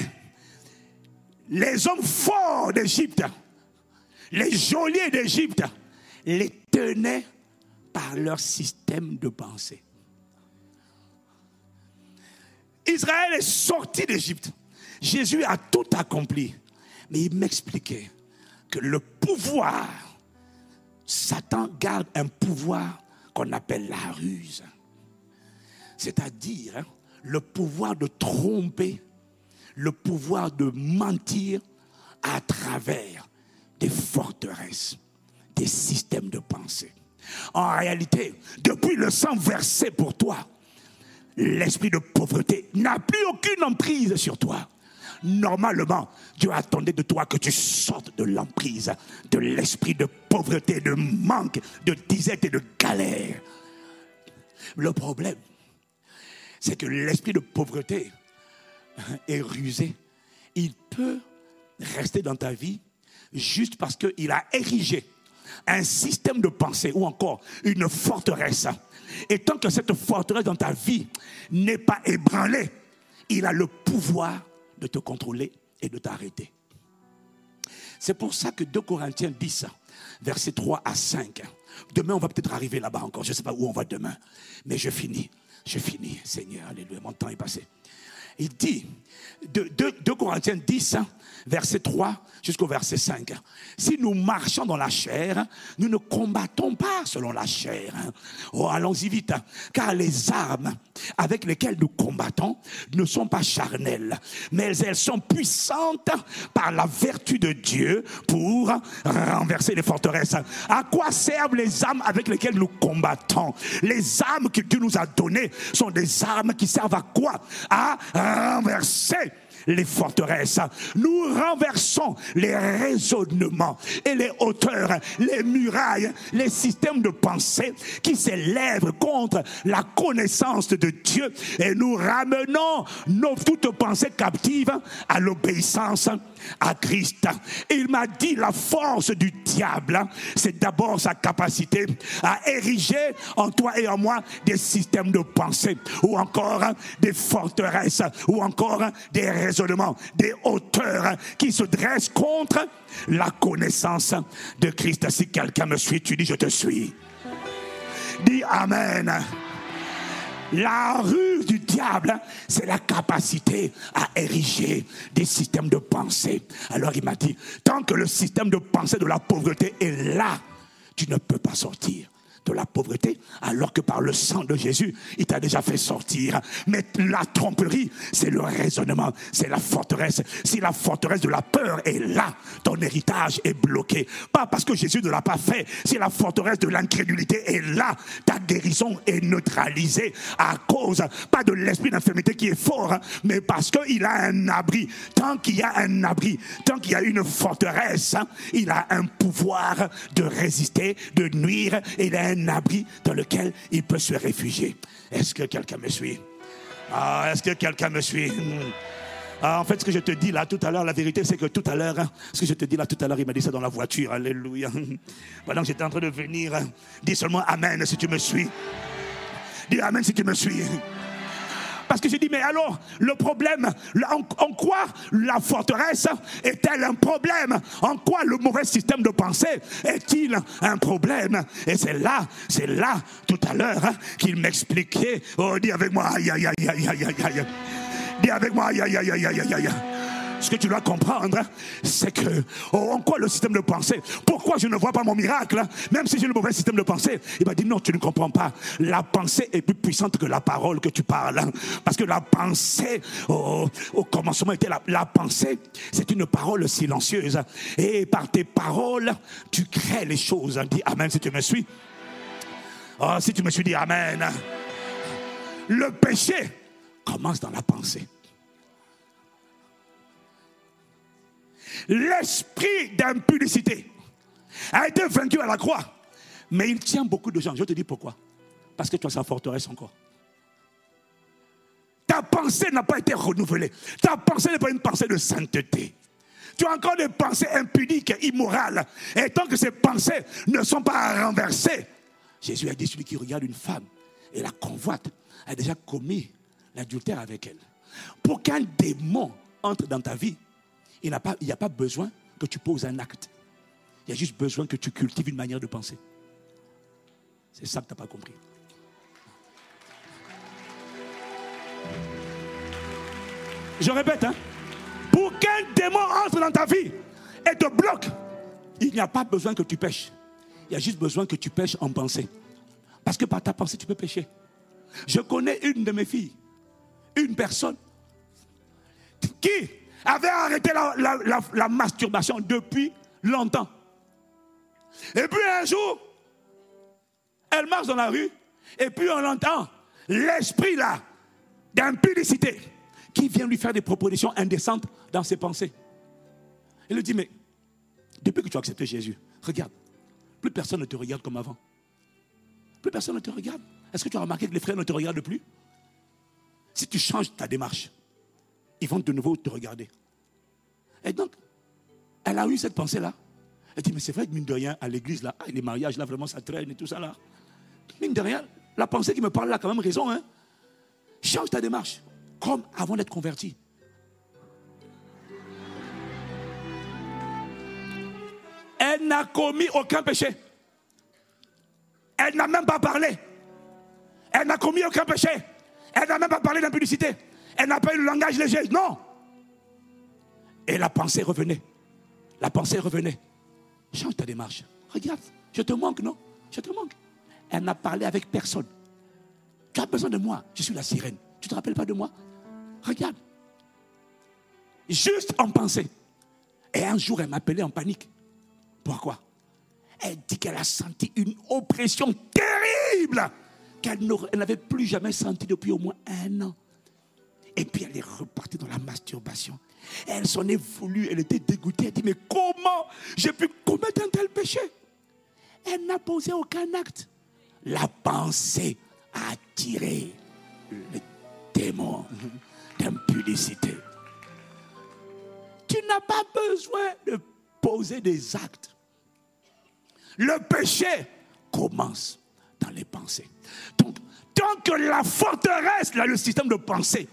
les hommes forts d'Égypte, les geôliers d'Égypte, les tenaient par leur système de pensée. Israël est sorti d'Égypte. Jésus a tout accompli. Mais il m'expliquait que le pouvoir, Satan garde un pouvoir qu'on appelle la ruse. C'est-à-dire hein, le pouvoir de tromper, le pouvoir de mentir à travers des forteresses, des systèmes de pensée. En réalité, depuis le sang versé pour toi, l'esprit de pauvreté n'a plus aucune emprise sur toi. Normalement, Dieu attendait de toi que tu sortes de l'emprise, de l'esprit de pauvreté, de manque, de disette et de galère. Le problème, c'est que l'esprit de pauvreté est rusé. Il peut rester dans ta vie juste parce qu'il a érigé un système de pensée ou encore une forteresse. Et tant que cette forteresse dans ta vie n'est pas ébranlée, il a le pouvoir de te contrôler et de t'arrêter. C'est pour ça que 2 Corinthiens 10, versets 3 à 5. Demain, on va peut-être arriver là-bas encore. Je ne sais pas où on va demain. Mais je finis. Je finis, Seigneur. Alléluia. Mon temps est passé. Il dit, 2, 2 Corinthiens 10, verset 3 jusqu'au verset 5. Si nous marchons dans la chair, nous ne combattons pas selon la chair. Oh, allons-y vite, car les armes avec lesquelles nous combattons ne sont pas charnelles, mais elles sont puissantes par la vertu de Dieu pour renverser les forteresses. À quoi servent les armes avec lesquelles nous combattons? Les armes que Dieu nous a données sont des armes qui servent à quoi? Renverser les forteresses. Nous renversons les raisonnements et les hauteurs, les murailles, les systèmes de pensée qui s'élèvent contre la connaissance de Dieu et nous ramenons nos toutes pensées captives à l'obéissance à Christ. Il m'a dit la force du diable, c'est d'abord sa capacité à ériger en toi et en moi des systèmes de pensée ou encore des forteresses ou encore des raisonnements, des hauteurs qui se dressent contre la connaissance de Christ. Si quelqu'un me suit, tu dis je te suis. Dis Amen. La ruse du diable, c'est la capacité à ériger des systèmes de pensée. Alors il m'a dit, tant que le système de pensée de la pauvreté est là, tu ne peux pas sortir de la pauvreté, alors que par le sang de Jésus, il t'a déjà fait sortir. Mais la tromperie, c'est le raisonnement, c'est la forteresse. Si la forteresse de la peur est là, ton héritage est bloqué. Pas parce que Jésus ne l'a pas fait. Si la forteresse de l'incrédulité est là, ta guérison est neutralisée à cause, pas de l'esprit d'infirmité qui est fort, mais parce qu'il a un abri. Tant qu'il y a un abri, tant qu'il y a une forteresse, hein, il a un pouvoir de résister, de nuire, et il a un abri dans lequel il peut se réfugier. Est-ce que quelqu'un me suit? Ah, est-ce que quelqu'un me suit? Hmm. Ah, en fait, ce que je te dis là tout à l'heure, la vérité, c'est que tout à l'heure, hein, ce que je te dis là tout à l'heure, il m'a dit ça dans la voiture. Alléluia. Pendant que j'étais en train de venir, hein, dis seulement Amen si tu me suis. Dis Amen si tu me suis. Parce que j'ai dit, mais alors, le problème, en, quoi la forteresse est-elle un problème En quoi le mauvais système de pensée est-il un problème Et c'est là, c'est là, tout à l'heure, hein, qu'il m'expliquait. Oh, dis avec moi, aïe, aïe, aïe, aïe, aïe, aïe, aïe. Dis avec moi, aïe, aïe, aïe, aïe, aïe, aïe, aïe. Ce que tu dois comprendre, c'est que, oh, en quoi le système de pensée Pourquoi je ne vois pas mon miracle Même si j'ai le mauvais système de pensée, il m'a dit non, tu ne comprends pas. La pensée est plus puissante que la parole que tu parles. Parce que la pensée, oh, au commencement était la, pensée, c'est une parole silencieuse. Et par tes paroles, tu crées les choses. Dis Amen si tu me suis. Oh, si tu me suis, dis Amen. Le péché commence dans la pensée. L'esprit d'impudicité a été vaincu à la croix. Mais il tient beaucoup de gens. Je te dis pourquoi. Parce que tu as sa forteresse encore. Ta pensée n'a pas été renouvelée. Ta pensée n'est pas une pensée de sainteté. Tu as encore des pensées impudiques, immorales. Et tant que ces pensées ne sont pas renversées, Jésus a dit celui qui regarde une femme et la convoite a déjà commis l'adultère avec elle. Pour qu'un démon entre dans ta vie, il n'y a, pas- besoin que tu poses un acte. Il y a juste besoin que tu cultives une manière de penser. C'est ça que tu n'as pas compris. Je répète, hein, pour qu'un démon entre dans ta vie et te bloque, il n'y a pas besoin que tu pêches. Il y a juste besoin que tu pêches en pensée. Parce que par ta pensée, tu peux pécher. Je connais une de mes filles, une personne qui avait arrêté la, masturbation depuis longtemps. Et puis un jour, elle marche dans la rue, et puis on entend l'esprit là d'impudicité qui vient lui faire des propositions indécentes dans ses pensées. Elle lui dit, mais depuis que tu as accepté Jésus, regarde, plus personne ne te regarde comme avant. Plus personne ne te regarde. Est-ce que tu as remarqué que les frères ne te regardent plus? Si tu changes ta démarche, ils vont de nouveau te regarder. Et donc, elle a eu cette pensée-là. Elle dit, mais c'est vrai que mine de rien, à l'église, là, les mariages, là, vraiment, ça traîne et tout ça, là. Mine de rien, la pensée qui me parle là a quand même raison, hein. Change ta démarche, comme avant d'être converti. Elle n'a commis aucun péché. Elle n'a même pas parlé. Elle n'a commis aucun péché. Elle n'a même pas parlé d'impudicité. Elle n'a pas eu le langage léger. Non. Et la pensée revenait. La pensée revenait. Change ta démarche. Regarde, je te manque, non? Je te manque. Elle n'a parlé avec personne. Tu as besoin de moi. Je suis la sirène. Tu ne te rappelles pas de moi? Regarde. Juste en pensée. Et un jour, elle m'appelait en panique. Pourquoi? Elle dit qu'elle a senti une oppression terrible qu'elle n'avait plus jamais sentie depuis au moins un an. Et puis elle est repartie dans la masturbation. Elle s'en est voulu, elle était dégoûtée. Elle dit, mais comment j'ai pu commettre un tel péché? Elle n'a posé aucun acte. La pensée a attiré le démon d'impudicité. Tu n'as pas besoin de poser des actes. Le péché commence dans les pensées. Donc, tant que la forteresse, là, le système de pensée,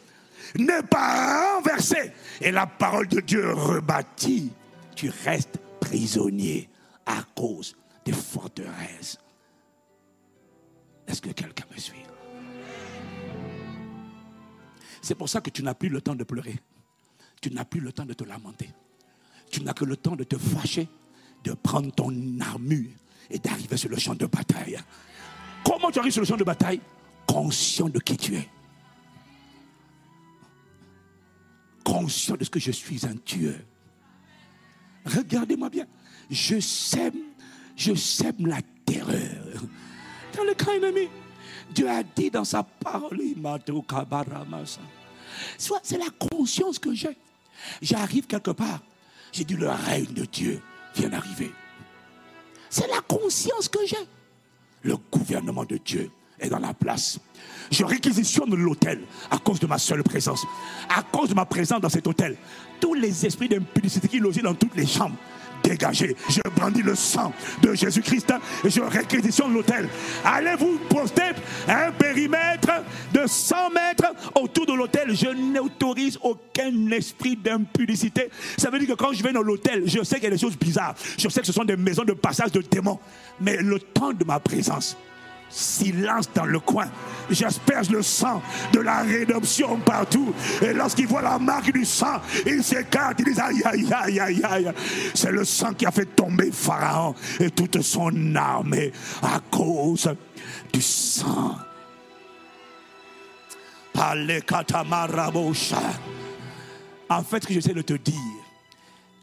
n'est pas renversé et la parole de Dieu rebâtie, tu restes prisonnier à cause des forteresses. Est-ce que quelqu'un me suit? C'est pour ça que tu n'as plus le temps de pleurer. Tu n'as plus le temps de te lamenter. Tu n'as que le temps de te fâcher, de prendre ton armure et d'arriver sur le champ de bataille. Comment tu arrives sur le champ de bataille? Conscient de qui tu es. Conscient de ce que je suis un tueur. Regardez-moi bien. Je sème, je sème la terreur. Dans le camp ennemi, Dieu a dit dans sa parole. Soit c'est la conscience que j'ai. J'arrive quelque part. J'ai dit le règne de Dieu vient d'arriver. C'est la conscience que j'ai. Le gouvernement de Dieu est dans la place. Je réquisitionne l'hôtel à cause de ma seule présence. À cause de ma présence dans cet hôtel. Tous les esprits d'impudicité qui logeaient dans toutes les chambres. Dégagez. Je brandis le sang de Jésus-Christ et je réquisitionne l'hôtel. Allez vous poster un périmètre de 100 mètres autour de l'hôtel. Je n'autorise aucun esprit d'impudicité. Ça veut dire que quand je vais dans l'hôtel, je sais qu'il y a des choses bizarres. Je sais que ce sont des maisons de passage de démons. Mais le temps de ma présence, silence dans le coin. J'asperge le sang de la rédemption partout. Et lorsqu'ils voient la marque du sang, ils s'écartent. Ils disent aïe, aïe, aïe, aïe, aïe. C'est le sang qui a fait tomber Pharaon et toute son armée à cause du sang. En fait, ce que j'essaie de te dire,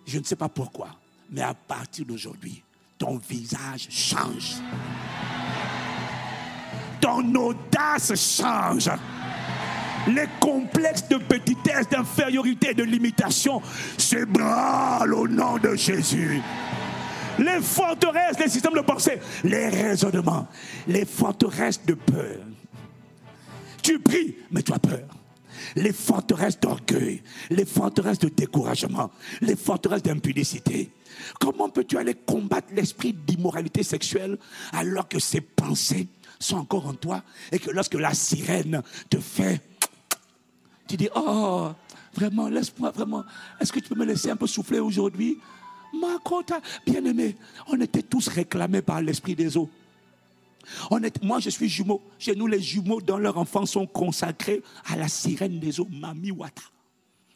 je ne sais pas pourquoi, mais à partir d'aujourd'hui, ton visage change ton audace change. Les complexes de petitesse, d'infériorité, de limitation s'ébranlent au nom de Jésus. Les forteresses, les systèmes de pensée, les raisonnements, les forteresses de peur. Tu pries, mais tu as peur. Les forteresses d'orgueil, les forteresses de découragement, les forteresses d'impudicité. Comment peux-tu aller combattre l'esprit d'immoralité sexuelle alors que ces pensées sont encore en toi et que lorsque la sirène te fait, tu dis, oh, vraiment, laisse-moi, vraiment, est-ce que tu peux me laisser un peu souffler aujourd'hui? Ma côte, bien aimé, on était tous réclamés par l'esprit des eaux. On moi, je suis jumeau. Chez nous, les jumeaux, dans leur enfance, sont consacrés à la sirène des eaux, Mami Wata.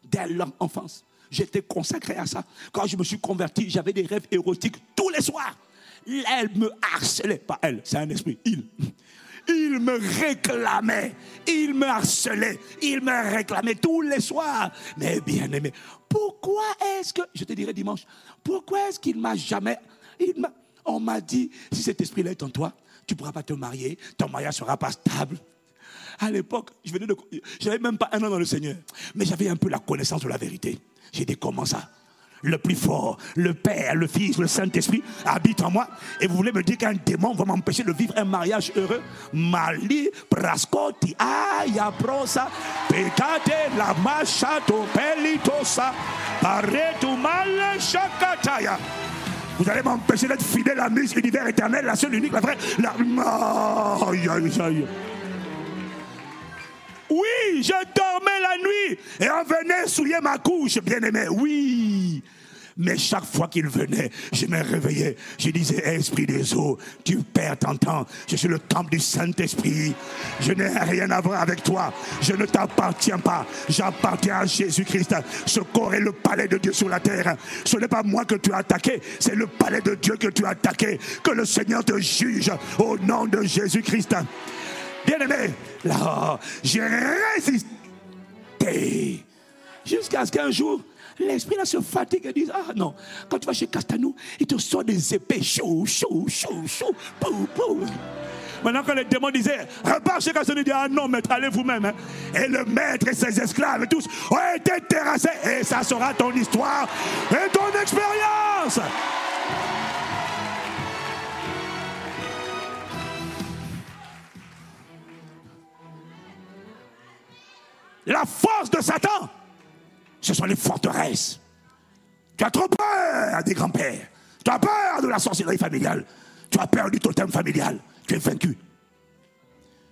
Dès leur enfance, j'étais consacré à ça. Quand je me suis converti, j'avais des rêves érotiques tous les soirs. Elle me harcelait, pas elle, c'est un esprit, il. Il me réclamait, il me harcelait, il me réclamait tous les soirs. Mais bien aimé, pourquoi est-ce que, je te dirai dimanche, pourquoi est-ce qu'il m'a jamais, il m'a, on m'a dit, si cet esprit-là est en toi, tu ne pourras pas te marier, ton mariage ne sera pas stable. À l'époque, je venais de, j'avais même pas un an dans le Seigneur, mais j'avais un peu la connaissance de la vérité. J'ai dit comment ça? Le plus fort, le Père, le Fils, le Saint-Esprit habite en moi. Et vous voulez me dire qu'un démon va m'empêcher de vivre un mariage heureux? Mali, prosa, la pelitosa. Vous allez m'empêcher d'être fidèle à Miss Univers éternel, la seule, unique, la vraie. La... Aïe, aïe. Oui, je dormais la nuit et on venait souiller ma couche, bien aimé. Oui. Mais chaque fois qu'il venait, je me réveillais. Je disais, Esprit des eaux, tu perds ton temps. Je suis le temple du Saint-Esprit. Je n'ai rien à voir avec toi. Je ne t'appartiens pas. J'appartiens à Jésus-Christ. Ce corps est le palais de Dieu sur la terre. Ce n'est pas moi que tu as attaqué. C'est le palais de Dieu que tu as attaqué. Que le Seigneur te juge au nom de Jésus-Christ. Bien-aimé, là, j'ai résisté. Jusqu'à ce qu'un jour, l'esprit là se fatigue et dit Ah non, quand tu vas chez Castanou, il te sort des épées chauds, chauds, chauds, chauds, pou, pou. Maintenant, quand les démons disaient Repars chez Castanou, il dit Ah non, maître, allez vous-même. hein. Et le maître et ses esclaves tous ont été terrassés. Et ça sera ton histoire et ton expérience. La force de Satan, ce sont les forteresses. Tu as trop peur des grands-pères. Tu as peur de la sorcellerie familiale. Tu as peur du totem familial. Tu es vaincu.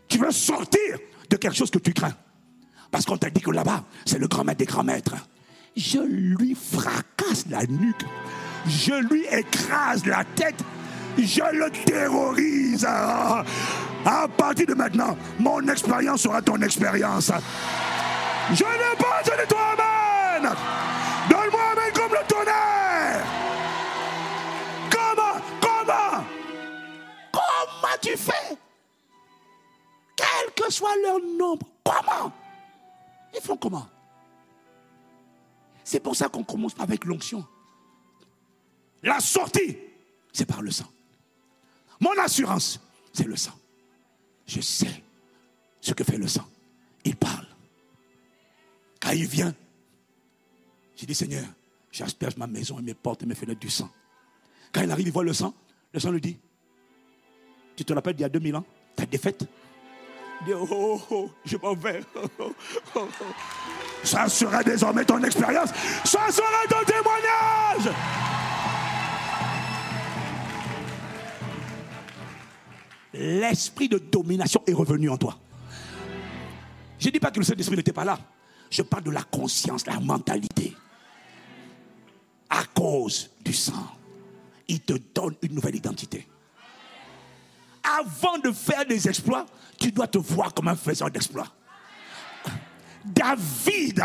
Tu veux sortir de quelque chose que tu crains. Parce qu'on t'a dit que là-bas, c'est le grand maître des grands maîtres. Je lui fracasse la nuque. Je lui écrase la tête. Je le terrorise. À partir de maintenant, mon expérience sera ton expérience. Je n'ai pas entendu toi Amen. Donne-moi Amen comme le tonnerre. Comment Comment Comment tu fais? Quel que soit leur nombre, comment? Ils font comment? C'est pour ça qu'on commence avec l'onction. La sortie, c'est par le sang. Mon assurance, c'est le sang. Je sais ce que fait le sang. Il parle. Quand il vient, j'ai dit Seigneur, j'asperge ma maison et mes portes et mes fenêtres du sang. Quand il arrive, il voit le sang. Le sang lui dit Tu te rappelles d'il y a 2000 ans Ta défaite? Il dit Oh, oh, oh, je m'en vais. Ça sera désormais ton expérience. Ça sera ton témoignage. L'esprit de domination est revenu en toi. Je ne dis pas que le Saint-Esprit n'était pas là. Je parle de la conscience, la mentalité. À cause du sang, il te donne une nouvelle identité. Avant de faire des exploits, tu dois te voir comme un faiseur d'exploits. David,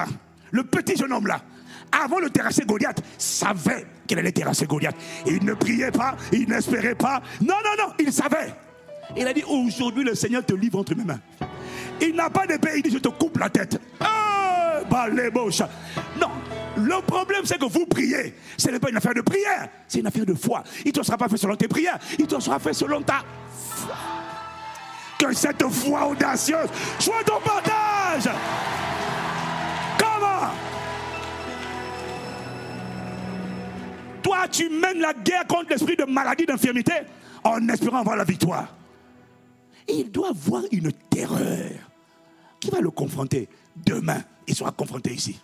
le petit jeune homme là, avant de terrasser Goliath, savait qu'il allait terrasser Goliath. Il ne priait pas, il n'espérait pas. Non, non, non, il savait. Il a dit aujourd'hui le Seigneur te livre entre mes mains. Il n'a pas d'épée, il dit je te coupe la tête. Ah, balébocha. Non, le problème c'est que vous priez. Ce n'est pas une affaire de prière, c'est une affaire de foi. Il ne sera pas fait selon tes prières, il te sera fait selon ta foi. Que cette foi audacieuse soit ton partage. Comment? Toi, tu mènes la guerre contre l'esprit de maladie, d'infirmité, en espérant avoir la victoire. Il doit avoir une terreur. Qui va le confronter Demain, il sera confronté ici.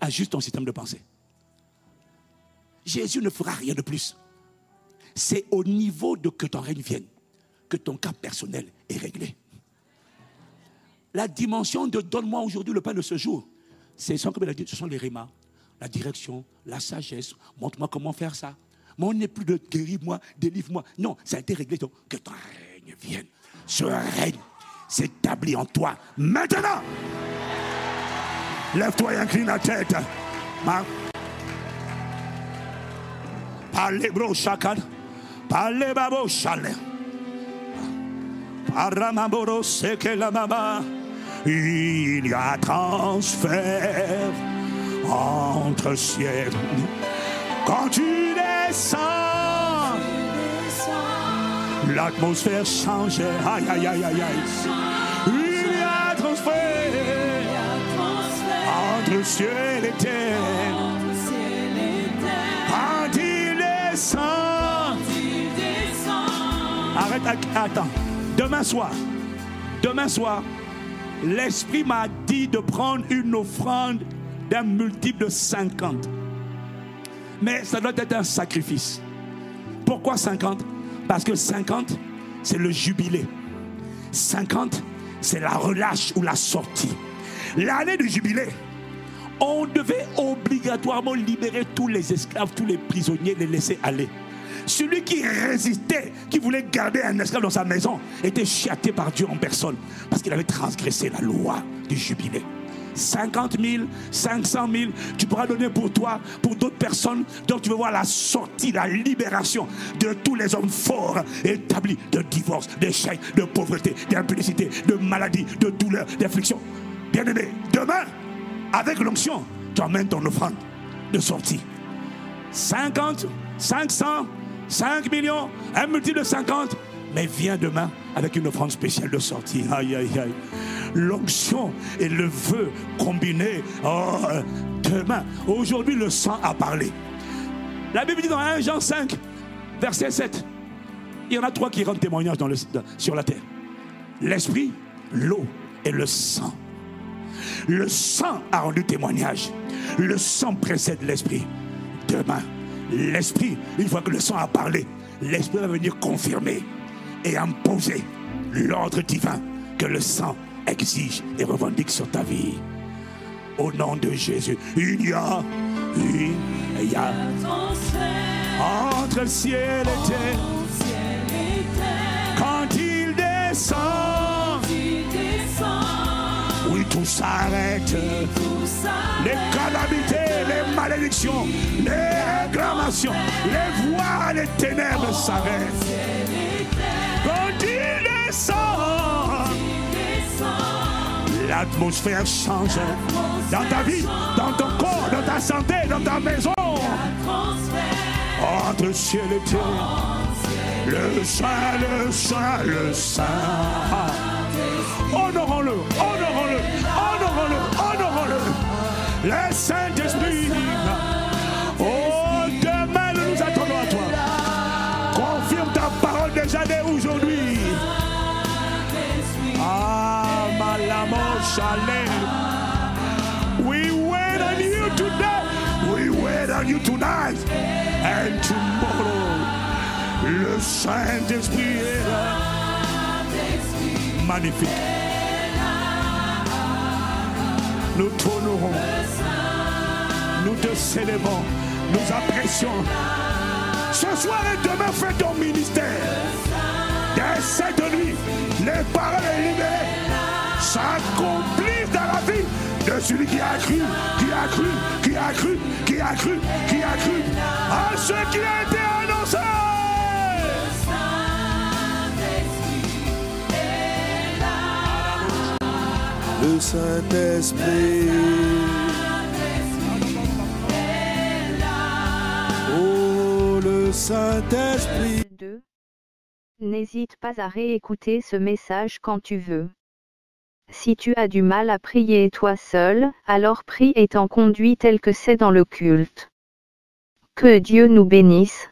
Ajuste ton système de pensée. Jésus ne fera rien de plus. C'est au niveau de que ton règne vienne que ton cas personnel est réglé. La dimension de donne-moi aujourd'hui le pain de ce jour, c'est sans comme dit, ce sont les rémas, la direction, la sagesse. Montre-moi comment faire ça. Mais on n'est plus de guéris-moi, délivre-moi. Non, ça a été réglé. Donc, que ton vienne. Ce règne s'établit en toi maintenant. Lève-toi et incline la tête. Parlez, bro, chacun. Parlez, babo, chalet. Paramaboro, c'est que la maman. Il y a transfert entre ciel. Quand tu descends, l'atmosphère change. Aïe, aïe, aïe, aïe, aïe. Il y a transfert entre ciel et terre. Quand il descend. Arrête, attends. Demain soir, demain soir, l'Esprit m'a dit de prendre une offrande d'un multiple de 50. Mais ça doit être un sacrifice. Pourquoi 50 Parce que 50, c'est le jubilé. 50, c'est la relâche ou la sortie. L'année du jubilé, on devait obligatoirement libérer tous les esclaves, tous les prisonniers, les laisser aller. Celui qui résistait, qui voulait garder un esclave dans sa maison, était châté par Dieu en personne parce qu'il avait transgressé la loi du jubilé. 50 000, 500 000, tu pourras donner pour toi, pour d'autres personnes. Donc tu veux voir la sortie, la libération de tous les hommes forts établis de divorce, d'échec, de pauvreté, d'impudicité, de maladie, de douleur, d'affliction. Bien-aimé, demain, avec l'onction, tu emmènes ton offrande de sortie. 50, 500, 5 millions, un multiple de 50. Mais viens demain avec une offrande spéciale de sortie. Aïe, aïe, aïe. L'onction et le vœu combinés. Oh, demain, aujourd'hui, le sang a parlé. La Bible dit dans 1 Jean 5, verset 7, il y en a trois qui rendent témoignage sur la terre. L'esprit, l'eau et le sang. Le sang a rendu témoignage. Le sang précède l'esprit. Demain, l'esprit, une fois que le sang a parlé, l'esprit va venir confirmer et imposer l'ordre divin que le sang exige et revendique sur ta vie. Au nom de Jésus, il y a, il entre le ciel et terre, quand il descend, tout s'arrête. tout ça, Les calamités, les malédictions, les réclamations, les voix, les ténèbres s'arrêtent. Descend, l'atmosphère change. Dans ta vie, dans ton corps, dans ta santé, dans ta maison. Entre ciel et terre. Le Saint, le Saint, le Saint. Honorons-le, honorons-le, honorons-le, honorons-le. Le Saint-Esprit. Saint-Esprit est là. Magnifique. Nous t'honorons. Nous te célébrons. Nous apprécions. Ce soir et demain, fais ton ministère. Dès cette nuit, les paroles libérées s'accomplissent dans la vie de celui qui a cru, qui a cru, qui a cru, qui a cru, qui a cru à ce qui a été annoncé. Le Saint-Esprit. Oh, le Saint-Esprit. 2. N'hésite pas à réécouter ce message quand tu veux. Si tu as du mal à prier toi seul, alors prie étant conduit tel que c'est dans le culte. Que Dieu nous bénisse.